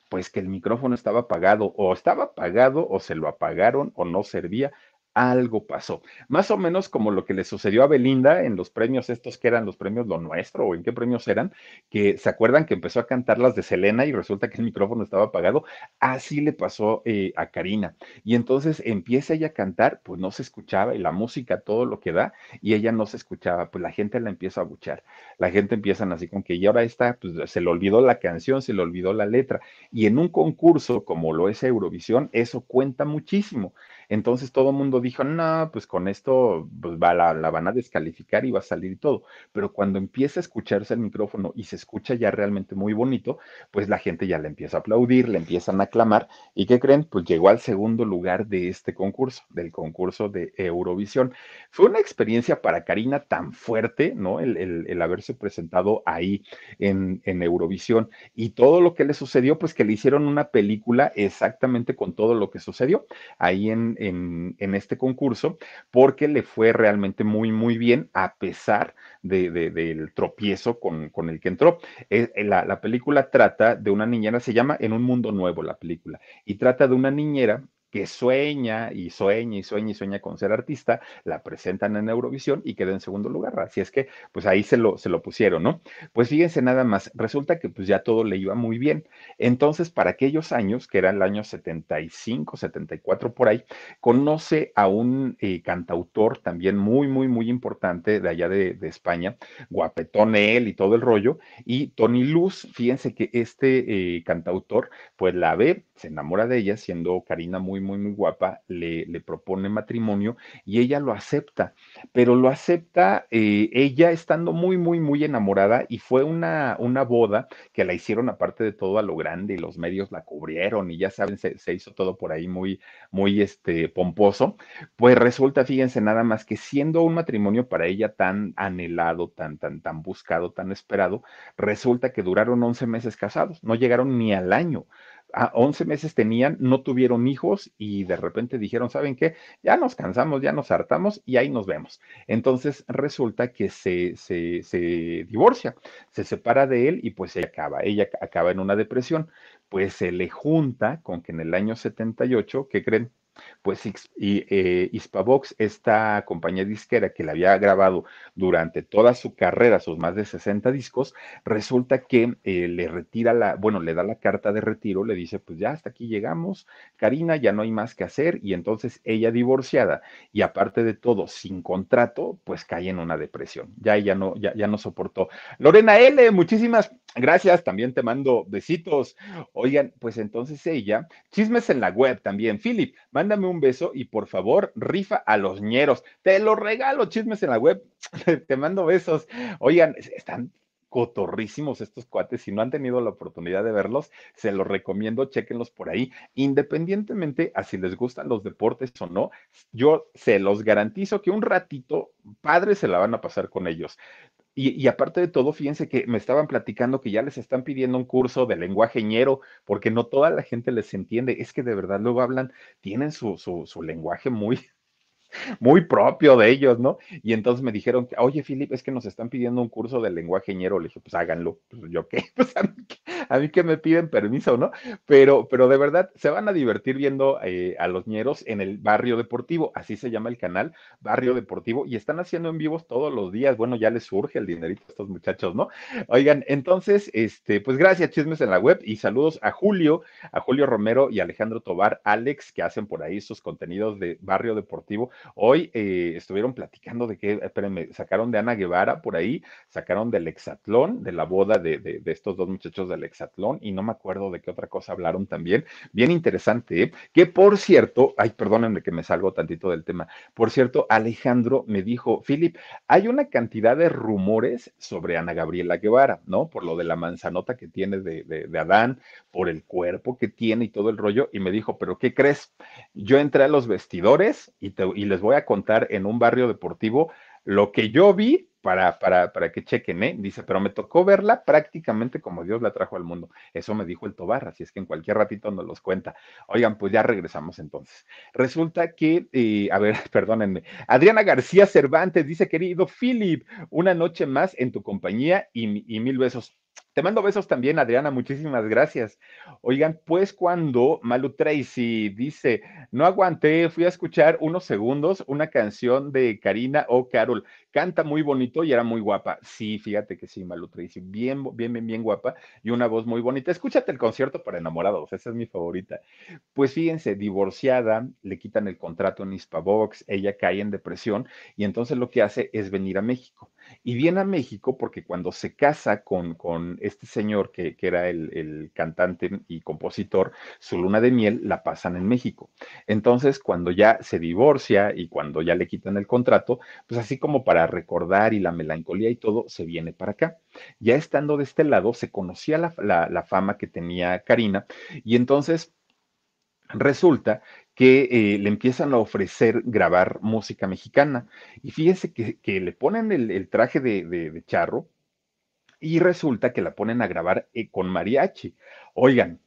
Pues que el micrófono estaba apagado, o estaba apagado, o se lo apagaron, o no servía algo pasó. Más o menos como lo que le sucedió a Belinda en los premios estos que eran los premios Lo Nuestro o en qué premios eran, que se acuerdan que empezó a cantar las de Selena y resulta que el micrófono estaba apagado. Así le pasó eh, a Karina. Y entonces empieza ella a cantar, pues no se escuchaba y la música, todo lo que da, y ella no se escuchaba, pues la gente la empieza a buchar. La gente empieza así con que y ahora está, pues se le olvidó la canción, se le olvidó la letra. Y en un concurso como lo es Eurovisión, eso cuenta muchísimo. Entonces todo el mundo dijo, no, pues con esto pues va, la, la, van a descalificar y va a salir todo. Pero cuando empieza a escucharse el micrófono y se escucha ya realmente muy bonito, pues la gente ya le empieza a aplaudir, le empiezan a aclamar. ¿Y qué creen? Pues llegó al segundo lugar de este concurso, del concurso de Eurovisión. Fue una experiencia para Karina tan fuerte, ¿no? El, el, el haberse presentado ahí en, en Eurovisión y todo lo que le sucedió, pues que le hicieron una película exactamente con todo lo que sucedió ahí en, en, este concurso, porque le fue realmente muy, muy bien, a pesar de, de, del tropiezo con, con, el que entró. Eh, la, la película trata de una niñera, se llama En un mundo nuevo la película, y trata de una niñera que sueña y sueña y sueña y sueña con ser artista, la presentan en Eurovisión y queda en segundo lugar. Así es que, pues ahí se lo, se lo pusieron, ¿no? Pues fíjense nada más, resulta que pues ya todo le iba muy bien. Entonces, para aquellos años, que era el año 75, 74 por ahí, conoce a un eh, cantautor también muy, muy, muy importante de allá de, de España, guapetón él y todo el rollo, y Tony Luz, fíjense que este eh, cantautor, pues la ve, se enamora de ella, siendo Karina muy, muy, muy guapa, le, le propone matrimonio y ella lo acepta, pero lo acepta eh, ella estando muy, muy, muy enamorada y fue una, una boda que la hicieron aparte de todo a lo grande y los medios la cubrieron y ya saben, se, se hizo todo por ahí muy, muy este, pomposo, pues resulta, fíjense nada más que siendo un matrimonio para ella tan anhelado, tan, tan, tan buscado, tan esperado, resulta que duraron 11 meses casados, no llegaron ni al año. A 11 meses tenían, no tuvieron hijos y de repente dijeron, ¿saben qué? Ya nos cansamos, ya nos hartamos y ahí nos vemos. Entonces resulta que se, se, se divorcia, se separa de él y pues ella acaba, ella acaba en una depresión. Pues se le junta con que en el año 78, ¿qué creen? Pues y, eh, Hispavox, esta compañía disquera que le había grabado durante toda su carrera, sus más de 60 discos, resulta que eh, le retira la, bueno, le da la carta de retiro, le dice, pues ya hasta aquí llegamos, Karina, ya no hay más que hacer, y entonces ella divorciada y aparte de todo, sin contrato, pues cae en una depresión, ya ella no, ya, ya no soportó. Lorena L, muchísimas gracias, también te mando besitos. Oigan, pues entonces ella, chismes en la web también, Philip, mándame un beso y por favor, rifa a los ñeros. Te lo regalo, chismes en la web. <laughs> Te mando besos. Oigan, están cotorrísimos estos cuates. Si no han tenido la oportunidad de verlos, se los recomiendo, chequenlos por ahí. Independientemente a si les gustan los deportes o no, yo se los garantizo que un ratito padre se la van a pasar con ellos. Y, aparte de todo, fíjense que me estaban platicando que ya les están pidiendo un curso de lenguaje ñero, porque no toda la gente les entiende. Es que de verdad luego hablan, tienen su, su, su lenguaje muy, <laughs> muy propio de ellos, ¿no? Y entonces me dijeron, oye, Philip, es que nos están pidiendo un curso de lenguaje ñero. Le dije, pues háganlo. Pues yo qué, pues a mí, <laughs> a mí que me piden permiso, ¿no? Pero, pero de verdad, se van a divertir viendo eh, a los ñeros en el barrio deportivo, así se llama el canal, Barrio Deportivo, y están haciendo en vivos todos los días. Bueno, ya les surge el dinerito a estos muchachos, ¿no? Oigan, entonces, este, pues gracias, chismes en la web, y saludos a Julio, a Julio Romero y Alejandro Tobar, Alex, que hacen por ahí sus contenidos de Barrio Deportivo. Hoy eh, estuvieron platicando de que, espérenme, sacaron de Ana Guevara por ahí, sacaron del hexatlón, de la boda de, de, estos dos muchachos del hexatlón, y no me acuerdo de qué otra cosa hablaron también. Bien interesante, ¿eh? que por cierto, ay, perdónenme que me salgo tantito del tema. Por cierto, Alejandro me dijo, Philip, hay una cantidad de rumores sobre Ana Gabriela Guevara, ¿no? Por lo de la manzanota que tiene de, de, de Adán, por el cuerpo que tiene y todo el rollo, y me dijo, pero ¿qué crees? Yo entré a los vestidores y, te, y les voy a contar en un barrio deportivo lo que yo vi para, para, para que chequen, ¿eh? Dice, pero me tocó verla prácticamente como Dios la trajo al mundo. Eso me dijo el Tobar, así es que en cualquier ratito nos los cuenta. Oigan, pues ya regresamos entonces. Resulta que, eh, a ver, <laughs> perdónenme, Adriana García Cervantes dice, querido Philip, una noche más en tu compañía y, y mil besos. Te mando besos también, Adriana, muchísimas gracias. Oigan, pues cuando Malu Tracy dice, no aguanté, fui a escuchar unos segundos una canción de Karina o Carol, canta muy bonito y era muy guapa. Sí, fíjate que sí, Malu Tracy, bien, bien, bien, bien guapa y una voz muy bonita. Escúchate el concierto para enamorados, esa es mi favorita. Pues fíjense, divorciada, le quitan el contrato en Hispavox, ella cae en depresión y entonces lo que hace es venir a México. Y viene a México porque cuando se casa con, con este señor que, que era el, el, cantante y compositor, su luna de miel la pasan en México. Entonces, cuando ya se divorcia y cuando ya le quitan el contrato, pues así como para recordar y la melancolía y todo, se viene para acá. Ya estando de este lado, se conocía la, la, la fama que tenía Karina y entonces resulta que eh, le empiezan a ofrecer grabar música mexicana. Y fíjense que, le ponen el, traje de, charro y resulta que la ponen a grabar eh, con mariachi. Oigan,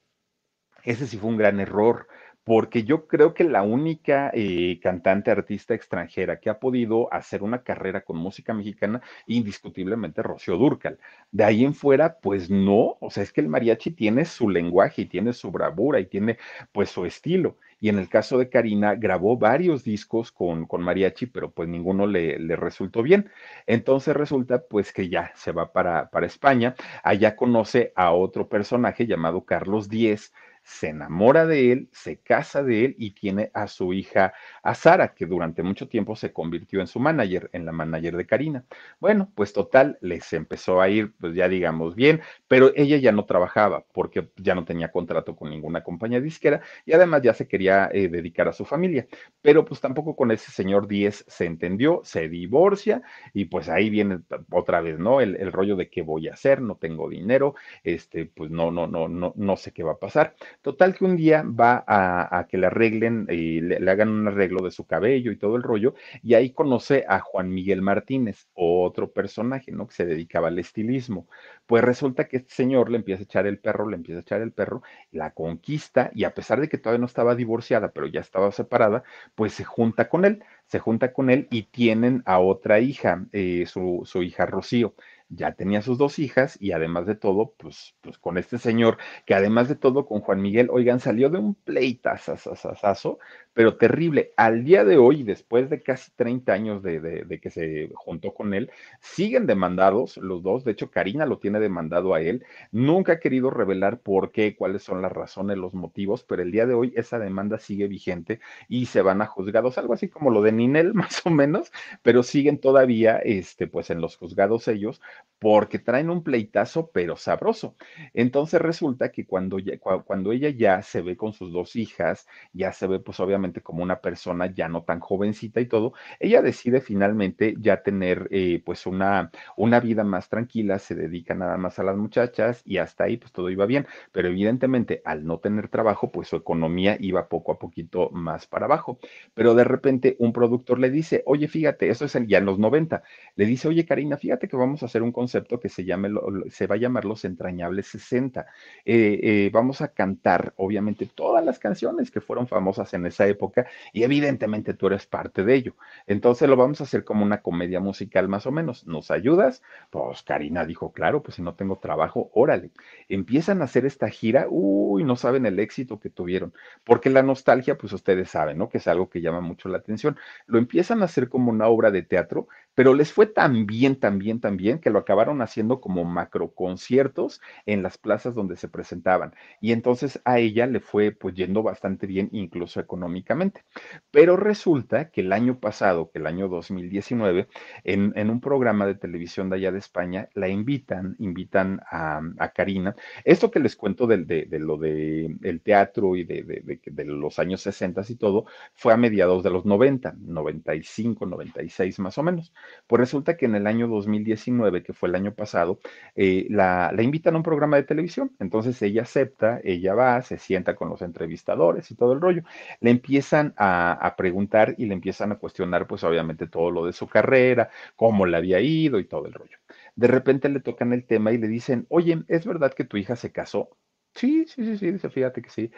ese sí fue un gran error porque yo creo que la única eh, cantante, artista extranjera que ha podido hacer una carrera con música mexicana, indiscutiblemente Rocío Dúrcal. De ahí en fuera, pues no, o sea, es que el mariachi tiene su lenguaje y tiene su bravura y tiene pues su estilo. Y en el caso de Karina, grabó varios discos con, con mariachi, pero pues ninguno le, le, resultó bien. Entonces resulta pues que ya se va para, para España. Allá conoce a otro personaje llamado Carlos Díez, se enamora de él, se casa de él y tiene a su hija, a Sara, que durante mucho tiempo se convirtió en su manager, en la manager de Karina. Bueno, pues total, les empezó a ir, pues ya digamos bien, pero ella ya no trabajaba porque ya no tenía contrato con ninguna compañía disquera y además ya se quería eh, dedicar a su familia. Pero pues tampoco con ese señor 10 se entendió, se divorcia y pues ahí viene otra vez, ¿no? El, el rollo de qué voy a hacer, no tengo dinero, este, pues no, no, no, no, no sé qué va a pasar. Total que un día va a, que le arreglen y le, hagan un arreglo de su cabello y todo el rollo, y ahí conoce a Juan Miguel Martínez, otro personaje, ¿no? Que se dedicaba al estilismo. Pues resulta que este señor le empieza a echar el perro, le empieza a echar el perro, la conquista, y a pesar de que todavía no estaba divorciada, pero ya estaba separada, pues se junta con él, se junta con él y tienen a otra hija, eh, su hija Rocío ya tenía sus dos hijas y además de todo, pues, pues con este señor, que además de todo con Juan Miguel, oigan, salió de un pleitazazazazo, pero terrible. Al día de hoy, después de casi 30 años de, de, de, que se juntó con él, siguen demandados los dos. De hecho, Karina lo tiene demandado a él. Nunca ha querido revelar por qué, cuáles son las razones, los motivos, pero el día de hoy esa demanda sigue vigente y se van a juzgados, algo así como lo de Ninel, <laughs> más o menos, pero siguen todavía, este, pues en los juzgados ellos porque traen un pleitazo, pero sabroso. Entonces resulta que cuando, ya, cuando ella ya se ve con sus dos hijas, ya se ve pues obviamente como una persona ya no tan jovencita y todo, ella decide finalmente ya tener eh, pues una, una vida más tranquila, se dedica nada más a las muchachas y hasta ahí pues todo iba bien, pero evidentemente al no tener trabajo pues su economía iba poco a poquito más para abajo. Pero de repente un productor le dice, oye, fíjate, eso es ya en los 90, le dice, oye Karina, fíjate que vamos a hacer un concepto que se, llame, se va a llamar Los Entrañables 60. Eh, eh, vamos a cantar, obviamente, todas las canciones que fueron famosas en esa época y evidentemente tú eres parte de ello. Entonces lo vamos a hacer como una comedia musical más o menos. ¿Nos ayudas? Pues Karina dijo, claro, pues si no tengo trabajo, órale. Empiezan a hacer esta gira, uy, no saben el éxito que tuvieron, porque la nostalgia, pues ustedes saben, ¿no? Que es algo que llama mucho la atención. Lo empiezan a hacer como una obra de teatro, pero les fue tan bien, tan bien, tan bien que lo acabaron haciendo como macro conciertos en las plazas donde se presentaban. Y entonces a ella le fue pues yendo bastante bien, incluso económicamente. Pero resulta que el año pasado, que el año 2019, en, en un programa de televisión de allá de España, la invitan, invitan a, a Karina. Esto que les cuento de, de, lo de teatro y de, de, los años 60 y todo, fue a mediados de los 90, 95, 96 más o menos. Pues resulta que en el año 2019, que fue el año pasado, eh, la, invitan a un programa de televisión. Entonces ella acepta, ella va, se sienta con los entrevistadores y todo el rollo. Le empiezan a, a preguntar y le empiezan a cuestionar, pues obviamente todo lo de su carrera, cómo le había ido y todo el rollo. De repente le tocan el tema y le dicen, oye, ¿es verdad que tu hija se casó? Sí, sí, sí, sí, dice, fíjate que sí.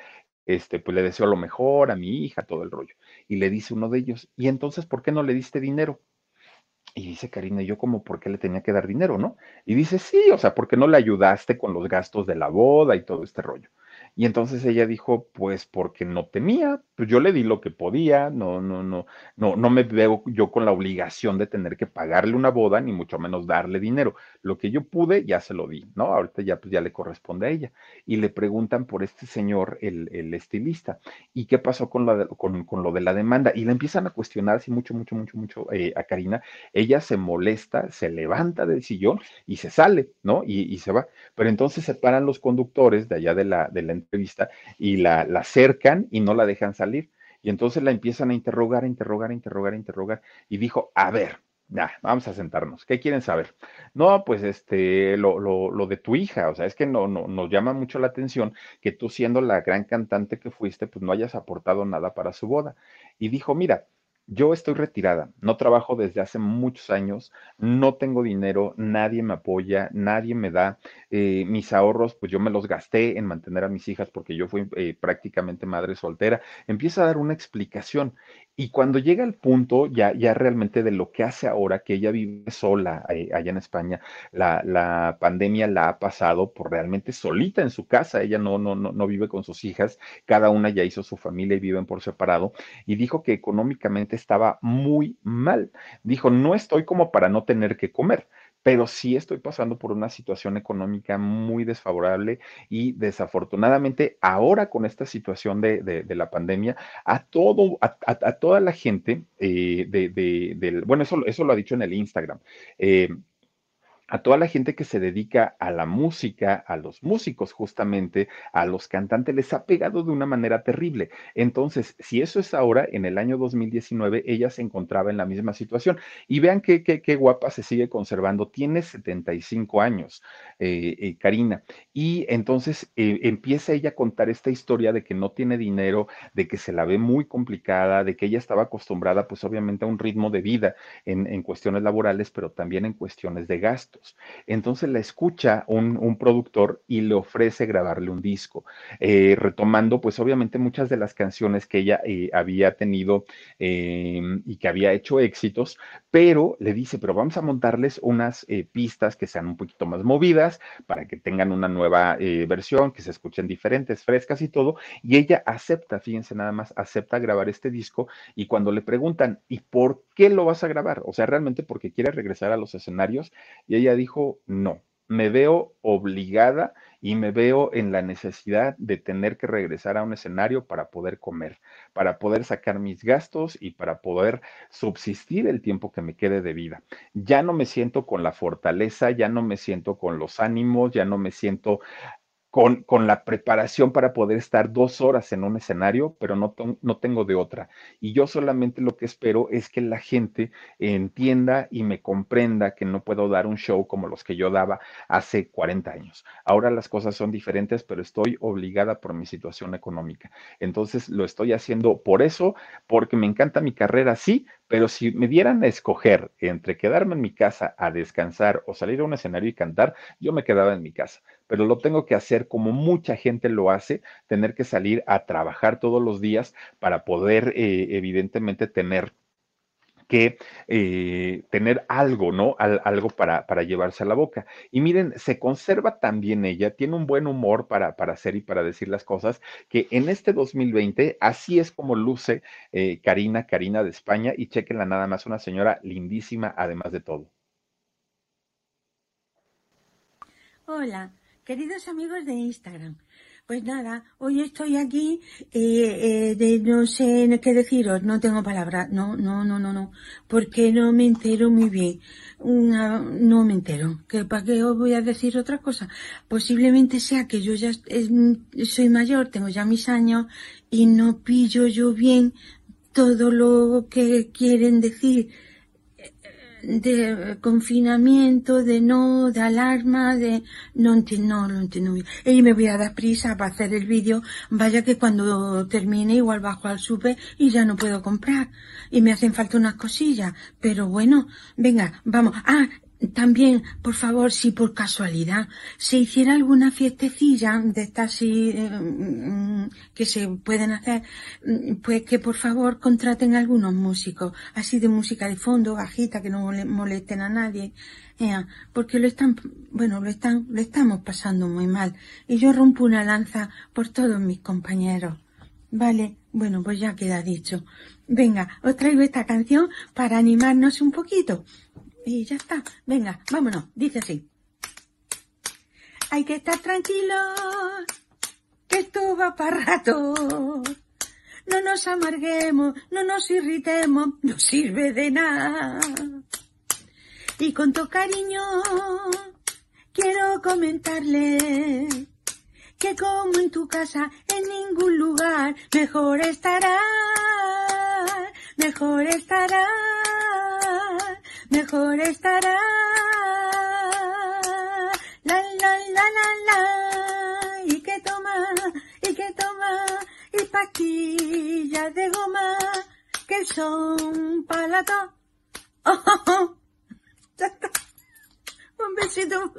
Este, pues le deseo lo mejor a mi hija, todo el rollo. Y le dice uno de ellos, ¿y entonces por qué no le diste dinero? Y dice Karina, yo como, ¿por qué le tenía que dar dinero, no? Y dice, sí, o sea, ¿por qué no le ayudaste con los gastos de la boda y todo este rollo? Y entonces ella dijo, pues porque no tenía, pues yo le di lo que podía, no, no, no, no, no me veo yo con la obligación de tener que pagarle una boda, ni mucho menos darle dinero. Lo que yo pude, ya se lo di, ¿no? Ahorita ya, pues ya le corresponde a ella. Y le preguntan por este señor, el, el estilista, ¿y qué pasó con, la, con, con, lo de la demanda? Y le empiezan a cuestionar así mucho, mucho, mucho, mucho eh, a Karina. Ella se molesta, se levanta del sillón y se sale, ¿no? Y, y se va. Pero entonces se paran los conductores de allá de la, de entrevista y la, la acercan y no la dejan salir. Y entonces la empiezan a interrogar, a interrogar, a interrogar, a interrogar. Y dijo, a ver, vamos a sentarnos. ¿Qué quieren saber? No, pues este, lo, lo, lo, de tu hija, o sea, es que no, no, nos llama mucho la atención que tú siendo la gran cantante que fuiste, pues no hayas aportado nada para su boda. Y dijo, mira, yo estoy retirada, no trabajo desde hace muchos años, no tengo dinero, nadie me apoya, nadie me da eh, mis ahorros, pues yo me los gasté en mantener a mis hijas porque yo fui eh, prácticamente madre soltera. Empieza a dar una explicación y cuando llega el punto ya, ya realmente de lo que hace ahora, que ella vive sola eh, allá en España, la, la, pandemia la ha pasado por realmente solita en su casa, ella no, no, no, no vive con sus hijas, cada una ya hizo su familia y viven por separado, y dijo que económicamente estaba muy mal. Dijo, no estoy como para no tener que comer pero sí estoy pasando por una situación económica muy desfavorable y desafortunadamente ahora con esta situación de, de, la pandemia, a, todo, a, a, toda la gente, eh, de, de, bueno, eso, eso lo ha dicho en el Instagram. Eh, a toda la gente que se dedica a la música, a los músicos justamente, a los cantantes, les ha pegado de una manera terrible. Entonces, si eso es ahora, en el año 2019, ella se encontraba en la misma situación. Y vean qué, qué, qué guapa se sigue conservando. Tiene 75 años, eh, eh, Karina. Y entonces eh, empieza ella a contar esta historia de que no tiene dinero, de que se la ve muy complicada, de que ella estaba acostumbrada, pues obviamente, a un ritmo de vida en, en cuestiones laborales, pero también en cuestiones de gasto. Entonces la escucha un, productor y le ofrece grabarle un disco, eh, retomando pues obviamente muchas de las canciones que ella eh, había tenido eh, y que había hecho éxitos, pero le dice, pero vamos a montarles unas eh, pistas que sean un poquito más movidas para que tengan una nueva versión, que se escuchen diferentes, frescas y todo, y ella acepta, fíjense nada más, acepta grabar este disco y cuando le preguntan, ¿y por qué lo vas a grabar? O sea, realmente porque quiere regresar a los escenarios y ella dijo, no, me veo obligada y me veo en la necesidad de tener que regresar a un escenario para poder comer, para poder sacar mis gastos y para poder subsistir el tiempo que me quede de vida. Ya no me siento con la fortaleza, ya no me siento con los ánimos, ya no me siento con, con, la preparación para poder estar dos horas en un escenario, pero no, no tengo de otra. Y yo solamente lo que espero es que la gente entienda y me comprenda que no puedo dar un show como los que yo daba hace 40 años. Ahora las cosas son diferentes, pero estoy obligada por mi situación económica. Entonces lo estoy haciendo por eso, porque me encanta mi carrera, sí, pero si me dieran a escoger entre quedarme en mi casa a descansar o salir a un escenario y cantar, yo me quedaba en mi casa. Pero lo tengo que hacer como mucha gente lo hace, tener que salir a trabajar todos los días para poder, eh, evidentemente, tener que eh, tener algo, ¿no? Al, algo para, para, llevarse a la boca. Y miren, se conserva también ella, tiene un buen humor para, para hacer y para decir las cosas, que en este 2020 así es como luce eh, Karina, Karina de España, y chequenla nada más, una señora lindísima además de todo. Hola, queridos amigos de Instagram. Pues nada, hoy estoy aquí eh, eh, de no sé qué deciros, no tengo palabras, no, no, no, no, no, porque no me entero muy bien, Una, no me entero, que para qué os voy a decir otra cosa, posiblemente sea que yo ya soy mayor, tengo ya mis años y no pillo yo bien todo lo que quieren decir de confinamiento, de no, de alarma, de no entiendo, no lo entiendo bien. Y me voy a dar prisa para hacer el vídeo, vaya que cuando termine igual bajo al super y ya no puedo comprar. Y me hacen falta unas cosillas. Pero bueno, venga, vamos. Ah, también, por favor, si por casualidad se hiciera alguna fiestecilla de estas eh, que se pueden hacer, pues que por favor contraten algunos músicos, así de música de fondo, bajita, que no molesten a nadie, porque lo están, bueno, lo están, lo estamos pasando muy mal. Y yo rompo una lanza por todos mis compañeros. Vale, bueno, pues ya queda dicho. Venga, os traigo esta canción para animarnos un poquito. Y ya está. Venga, vámonos. Dice así. Hay que estar tranquilo, que esto va para rato. No nos amarguemos, no nos irritemos, no sirve de nada. Y con tu cariño quiero comentarle que como en tu casa, en ningún lugar, mejor estará, mejor estará mejor estará. La, la, la, la, la, y que toma, y que toma, y pastillas de goma, que para todos. Oh, oh, oh. Un besito.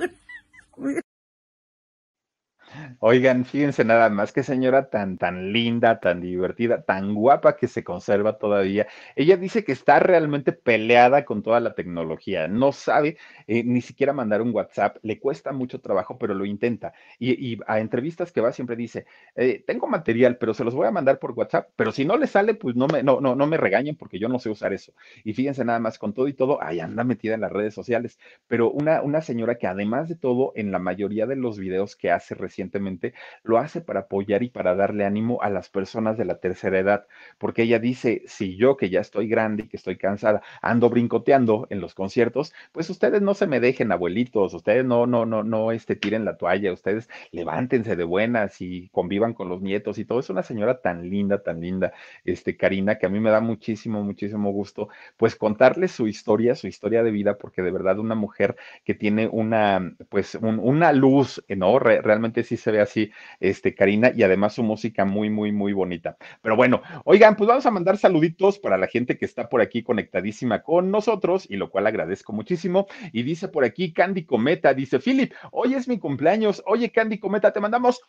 Oigan, fíjense nada más, qué señora tan, tan linda, tan divertida, tan guapa que se conserva todavía. Ella dice que está realmente peleada con toda la tecnología, no sabe eh, ni siquiera mandar un WhatsApp, le cuesta mucho trabajo, pero lo intenta. Y, a entrevistas que va siempre dice, eh, tengo material, pero se los voy a mandar por WhatsApp, pero si no le sale, pues no me, no, no, no me regañen porque yo no sé usar eso. Y fíjense nada más, con todo y todo, ahí anda metida en las redes sociales, pero una, una señora que además de todo, en la mayoría de los videos que hace recientemente, lo hace para apoyar y para darle ánimo a las personas de la tercera edad, porque ella dice, si yo que ya estoy grande y que estoy cansada, ando brincoteando en los conciertos, pues ustedes no se me dejen, abuelitos, ustedes no, no, no, no, este, tiren la toalla, ustedes levántense de buenas y convivan con los nietos y todo. Es una señora tan linda, tan linda, este, Karina, que a mí me da muchísimo, muchísimo gusto, pues contarle su historia, su historia de vida, porque de verdad una mujer que tiene una, pues, una luz, ¿no? realmente sí se ve así, este, Karina, y además su música muy, muy, muy bonita. Pero bueno, oigan, pues vamos a mandar saluditos para la gente que está por aquí conectadísima con nosotros, y lo cual agradezco muchísimo. Y dice por aquí Candy Cometa, dice Philip, hoy es mi cumpleaños, oye Candy Cometa, te mandamos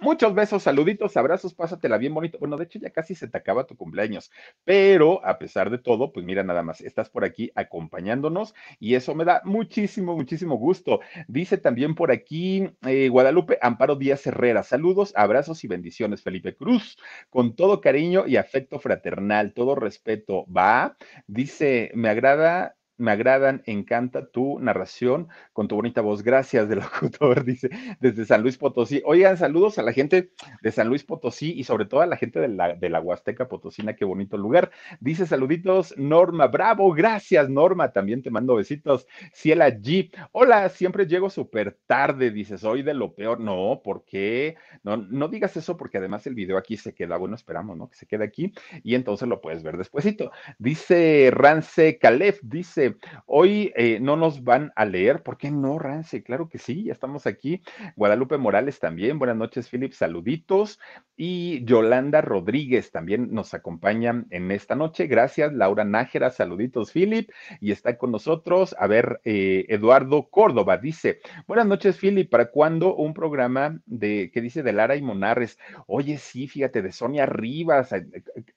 Muchos besos, saluditos, abrazos, pásatela bien bonito. Bueno, de hecho ya casi se te acaba tu cumpleaños, pero a pesar de todo, pues mira nada más, estás por aquí acompañándonos y eso me da muchísimo, muchísimo gusto. Dice también por aquí eh, Guadalupe Amparo Díaz Herrera, saludos, abrazos y bendiciones, Felipe Cruz, con todo cariño y afecto fraternal, todo respeto, va. Dice, me agrada me agradan, encanta tu narración con tu bonita voz. Gracias, del <laughs> locutor, dice, desde San Luis Potosí. Oigan, saludos a la gente de San Luis Potosí y sobre todo a la gente de la, de la Huasteca Potosina, qué bonito lugar. Dice saluditos, Norma, bravo, gracias, Norma, también te mando besitos. Ciela G, hola, siempre llego súper tarde, dices, soy de lo peor. No, ¿por qué? No, no digas eso porque además el video aquí se queda, bueno, esperamos, ¿no? Que se quede aquí y entonces lo puedes ver despuesito. Dice Rance Calef, dice, hoy eh, no nos van a leer, ¿por qué no, Rance? Claro que sí, ya estamos aquí. Guadalupe Morales también, buenas noches, Philip, saluditos. Y Yolanda Rodríguez también nos acompaña en esta noche. Gracias, Laura Nájera, saluditos, Philip. Y está con nosotros, a ver, eh, Eduardo Córdoba dice, buenas noches, Philip, ¿para cuándo un programa de, que dice de Lara y Monarres? Oye, sí, fíjate, de Sonia Rivas. Eh,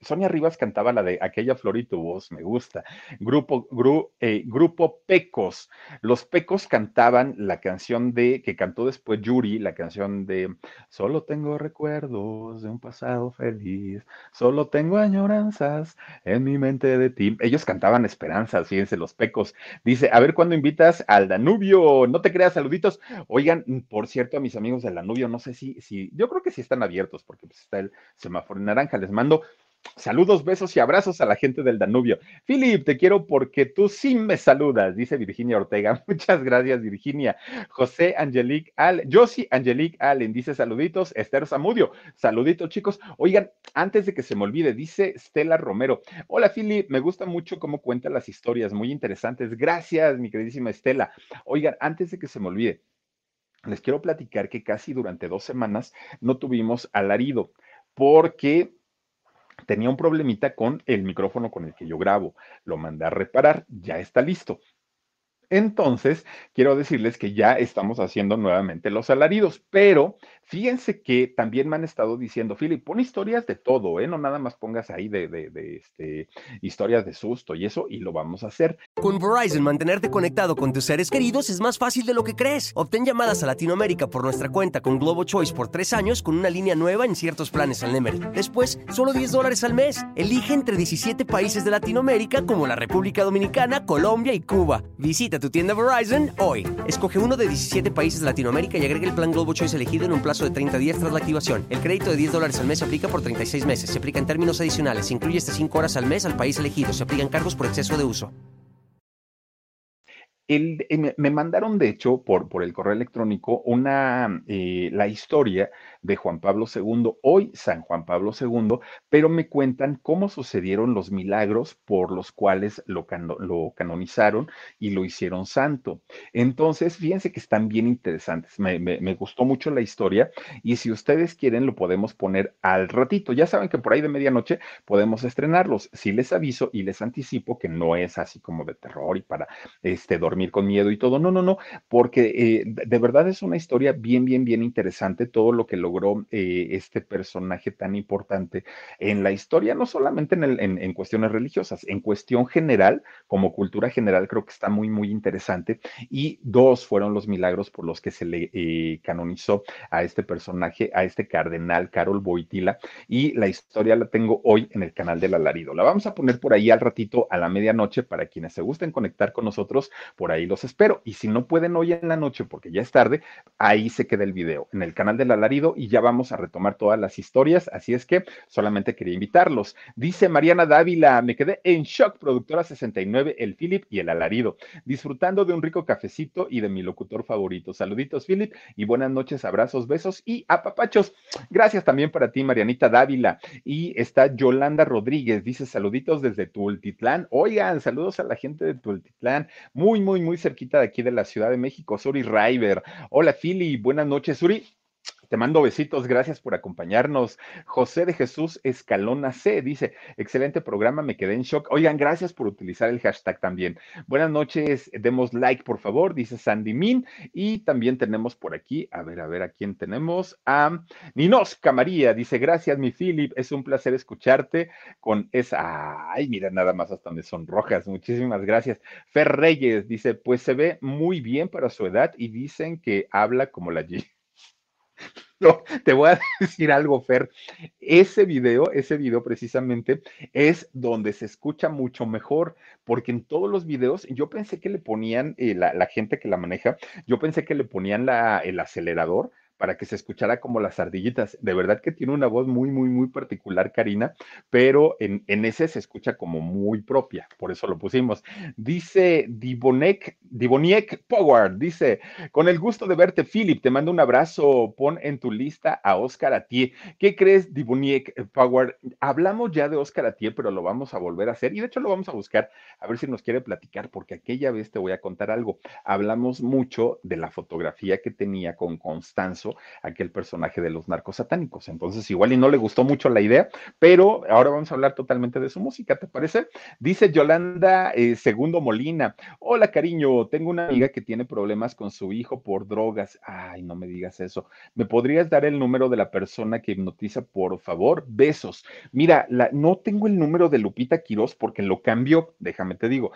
Sonia Rivas cantaba la de aquella flor y tu voz, me gusta. Grupo, grupo eh, grupo Pecos. Los Pecos cantaban la canción de que cantó después Yuri, la canción de Solo tengo recuerdos de un pasado feliz, solo tengo añoranzas en mi mente de ti. Ellos cantaban esperanzas, fíjense, los Pecos. Dice, a ver cuándo invitas al Danubio, no te creas, saluditos. Oigan, por cierto, a mis amigos del Danubio, no sé si, si, yo creo que sí están abiertos porque pues, está el semáforo naranja, les mando Saludos, besos y abrazos a la gente del Danubio. Philip, te quiero porque tú sí me saludas, dice Virginia Ortega. <laughs> Muchas gracias, Virginia. José Angelique Allen, Josie Angelique Allen, dice saluditos. Esther Zamudio, saluditos, chicos. Oigan, antes de que se me olvide, dice Stella Romero. Hola, Philip, me gusta mucho cómo cuenta las historias, muy interesantes. Gracias, mi queridísima Estela. Oigan, antes de que se me olvide, les quiero platicar que casi durante dos semanas no tuvimos alarido porque tenía un problemita con el micrófono con el que yo grabo. Lo mandé a reparar, ya está listo. Entonces, quiero decirles que ya estamos haciendo nuevamente los alaridos, pero fíjense que también me han estado diciendo, Philip, pon historias de todo, ¿eh? No nada más pongas ahí de, de, este, historias de susto y eso, y lo vamos a hacer. Con Verizon, mantenerte conectado con tus seres queridos es más fácil de lo que crees. Obtén llamadas a Latinoamérica por nuestra cuenta con Globo Choice por tres años con una línea nueva en ciertos planes al Nemery. Después, solo 10 dólares al mes. Elige entre 17 países de Latinoamérica como la República Dominicana, Colombia y Cuba. Visita tu tienda Verizon hoy. Escoge uno de 17 países de Latinoamérica y agrega el plan Globo Choice elegido en un plazo de 30 días tras la activación. El crédito de 10 dólares al mes se aplica por 36 meses. Se aplica en términos adicionales. Se incluye hasta 5 horas al mes al país elegido. Se aplican cargos por exceso de uso. El, eh, me mandaron, de hecho, por, por el correo electrónico, una, eh, la historia de Juan Pablo II, hoy San Juan Pablo II, pero me cuentan cómo sucedieron los milagros por los cuales lo, lo canonizaron y lo hicieron santo. Entonces, fíjense que están bien interesantes. Me, me, gustó mucho la historia y si ustedes quieren lo podemos poner al ratito. Ya saben que por ahí de medianoche podemos estrenarlos. Si les aviso y les anticipo que no es así como de terror y para este, dormir con miedo y todo. No, no, no, porque eh, de verdad es una historia bien, bien, bien interesante todo lo que logró eh, este personaje tan importante en la historia, no solamente en, cuestiones religiosas, en cuestión general, como cultura general, creo que está muy, muy interesante. Y dos fueron los milagros por los que se le eh, canonizó a este personaje, a este cardenal Carol Boitila. Y la historia la tengo hoy en el canal del alarido. La vamos a poner por ahí al ratito a la medianoche para quienes se gusten conectar con nosotros, por ahí los espero. Y si no pueden hoy en la noche porque ya es tarde, ahí se queda el video en el canal del alarido y ya vamos a retomar todas las historias, así es que solamente quería invitarlos. Dice Mariana Dávila, me quedé en shock, productora 69, el Philip y el alarido, disfrutando de un rico cafecito y de mi locutor favorito. Saluditos, Philip, y buenas noches, abrazos, besos y apapachos. Gracias también para ti, Marianita Dávila. Y está Yolanda Rodríguez, dice saluditos desde Tultitlán. Oigan, saludos a la gente de Tultitlán, muy, muy, muy cerquita de aquí de la Ciudad de México. Suri River. Hola, Philip, buenas noches, Suri. Te mando besitos, gracias por acompañarnos. José de Jesús Escalona C dice, excelente programa, me quedé en shock. Oigan, gracias por utilizar el hashtag también. Buenas noches, demos like, por favor, dice Sandy Min. Y también tenemos por aquí, a ver, a ver, a quién tenemos. A Ninos Camaría, dice, gracias, mi Philip, es un placer escucharte con esa, ay, mira, nada más hasta donde son rojas, muchísimas gracias. Fer Reyes dice, pues se ve muy bien para su edad y dicen que habla como la G. <laughs> No, te voy a <laughs> decir algo, Fer. Ese video, ese video precisamente es donde se escucha mucho mejor, porque en todos los videos yo pensé que le ponían, eh, la, gente que la maneja, yo pensé que le ponían la, el acelerador para que se escuchara como las ardillitas. De verdad que tiene una voz muy, muy, muy particular, Karina, pero en, ese se escucha como muy propia, por eso lo pusimos. Dice Dibonek, Diboniek Power, dice, con el gusto de verte, Philip, te mando un abrazo, pon en tu lista a Oscar Atié. ¿Qué crees, Diboniek Power? Hablamos ya de Oscar Atié, pero lo vamos a volver a hacer y de hecho lo vamos a buscar a ver si nos quiere platicar, porque aquella vez te voy a contar algo. Hablamos mucho de la fotografía que tenía con Constanzo aquel personaje de los narcos satánicos. Entonces, igual y no le gustó mucho la idea, pero ahora vamos a hablar totalmente de su música, ¿te parece? Dice Yolanda eh, Segundo Molina, hola cariño, tengo una amiga que tiene problemas con su hijo por drogas. Ay, no me digas eso. ¿Me podrías dar el número de la persona que hipnotiza, por favor? Besos. Mira, no tengo el número de Lupita Quiroz porque lo cambió, déjame te digo,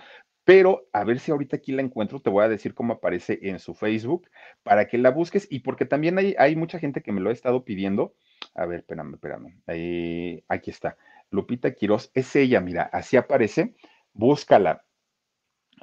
pero a ver si ahorita aquí la encuentro, te voy a decir cómo aparece en su Facebook para que la busques y porque también hay, hay mucha gente que me lo ha estado pidiendo. A ver, espérame, espérame. aquí está. Lupita Quiroz, es ella, mira, así aparece. Búscala.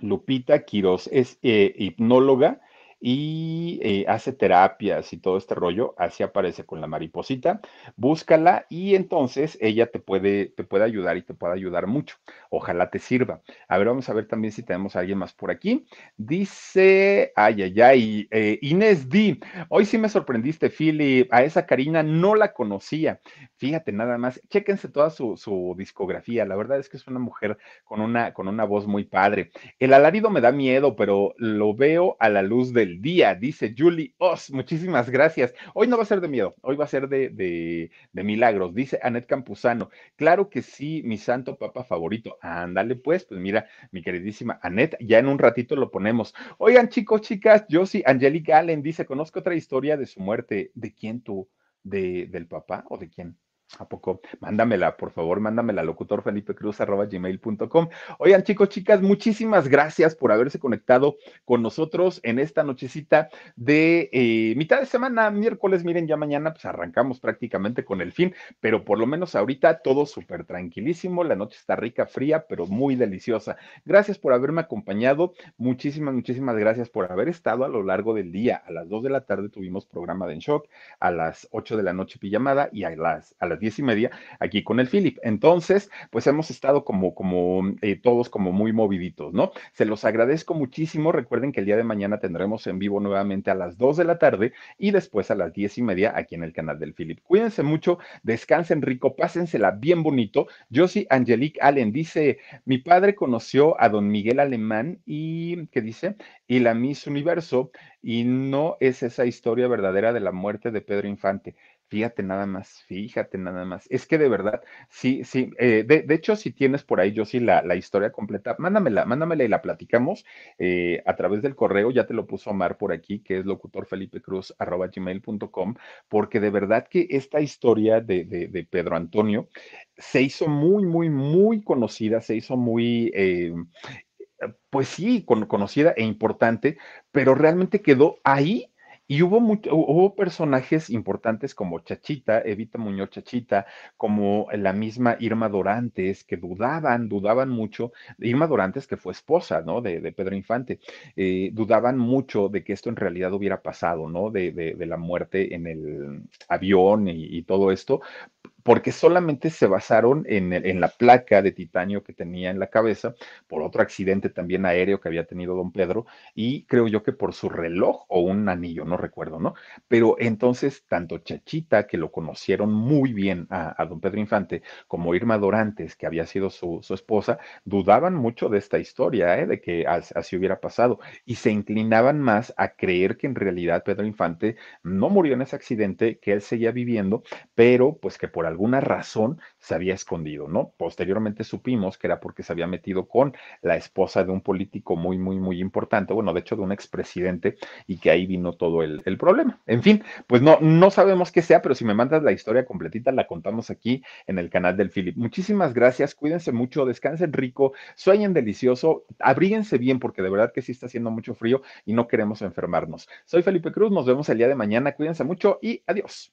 Lupita Quiroz es eh, hipnóloga y eh, hace terapias y todo este rollo, así aparece con la mariposita, búscala y entonces ella te puede, te puede ayudar y te puede ayudar mucho. Ojalá te sirva. A ver, vamos a ver también si tenemos a alguien más por aquí. Dice, ay, ay, ay, eh, Inés D, hoy sí me sorprendiste, Philip, a esa Karina no la conocía. Fíjate nada más, chéquense toda su, su discografía, la verdad es que es una mujer con una, con una voz muy padre. El alarido me da miedo, pero lo veo a la luz del día, dice Julie Oz. Muchísimas gracias. Hoy no va a ser de miedo, hoy va a ser de, de, milagros, dice Anet Campuzano. Claro que sí, mi santo papa favorito. Ándale, pues, pues mira, mi queridísima Anet, ya en un ratito lo ponemos. Oigan, chicos, chicas, Josie Angelica Allen dice: Conozco otra historia de su muerte. ¿De quién tú? ¿De, ¿Del papá o de quién? ¿A poco? Mándamela, por favor, mándamela, locutor Felipe Cruz, arroba gmail.com. Oigan, chicos, chicas, muchísimas gracias por haberse conectado con nosotros en esta nochecita de eh, mitad de semana, miércoles. Miren, ya mañana pues arrancamos prácticamente con el fin, pero por lo menos ahorita todo súper tranquilísimo. La noche está rica, fría, pero muy deliciosa. Gracias por haberme acompañado. Muchísimas, muchísimas gracias por haber estado a lo largo del día. A las 2 de la tarde tuvimos programa de En Shock, a las 8 de la noche pijamada y a las, a las diez y media aquí con el Philip. Entonces, pues hemos estado como, como eh, todos como muy moviditos, ¿no? Se los agradezco muchísimo. Recuerden que el día de mañana tendremos en vivo nuevamente a las dos de la tarde y después a las diez y media aquí en el canal del Philip. Cuídense mucho, descansen rico, pásensela bien bonito. Josie Angelique Allen dice, mi padre conoció a don Miguel Alemán y, ¿qué dice? Y la Miss Universo, y no es esa historia verdadera de la muerte de Pedro Infante. Fíjate nada más, fíjate nada más. Es que de verdad, sí, sí. Eh, de, hecho, si tienes por ahí, yo sí, la, la, historia completa, mándamela, mándamela y la platicamos eh, a través del correo. Ya te lo puso Omar por aquí, que es locutorfelipecruz.com, porque de verdad que esta historia de, de, Pedro Antonio se hizo muy, muy, muy conocida, se hizo muy... Eh, pues sí, conocida e importante, pero realmente quedó ahí y hubo, hubo personajes importantes como Chachita, Evita Muñoz Chachita, como la misma Irma Dorantes, que dudaban, dudaban mucho, Irma Dorantes, que fue esposa, ¿no? De, Pedro Infante, eh, dudaban mucho de que esto en realidad hubiera pasado, ¿no? De, de, la muerte en el avión y, y todo esto, porque solamente se basaron en, la placa de titanio que tenía en la cabeza, por otro accidente también aéreo que había tenido don Pedro, y creo yo que por su reloj o un anillo, no recuerdo, ¿no? Pero entonces, tanto Chachita, que lo conocieron muy bien a, don Pedro Infante, como Irma Dorantes, que había sido su, esposa, dudaban mucho de esta historia, ¿eh? de que así hubiera pasado, y se inclinaban más a creer que en realidad Pedro Infante no murió en ese accidente, que él seguía viviendo, pero pues que por algún alguna razón se había escondido, ¿no? Posteriormente supimos que era porque se había metido con la esposa de un político muy, muy, muy importante, bueno, de hecho de un expresidente, y que ahí vino todo el, problema. En fin, pues no, no sabemos qué sea, pero si me mandas la historia completita, la contamos aquí en el canal del Philip. Muchísimas gracias, cuídense mucho, descansen rico, sueñen delicioso, abríguense bien, porque de verdad que sí está haciendo mucho frío y no queremos enfermarnos. Soy Felipe Cruz, nos vemos el día de mañana, cuídense mucho y adiós.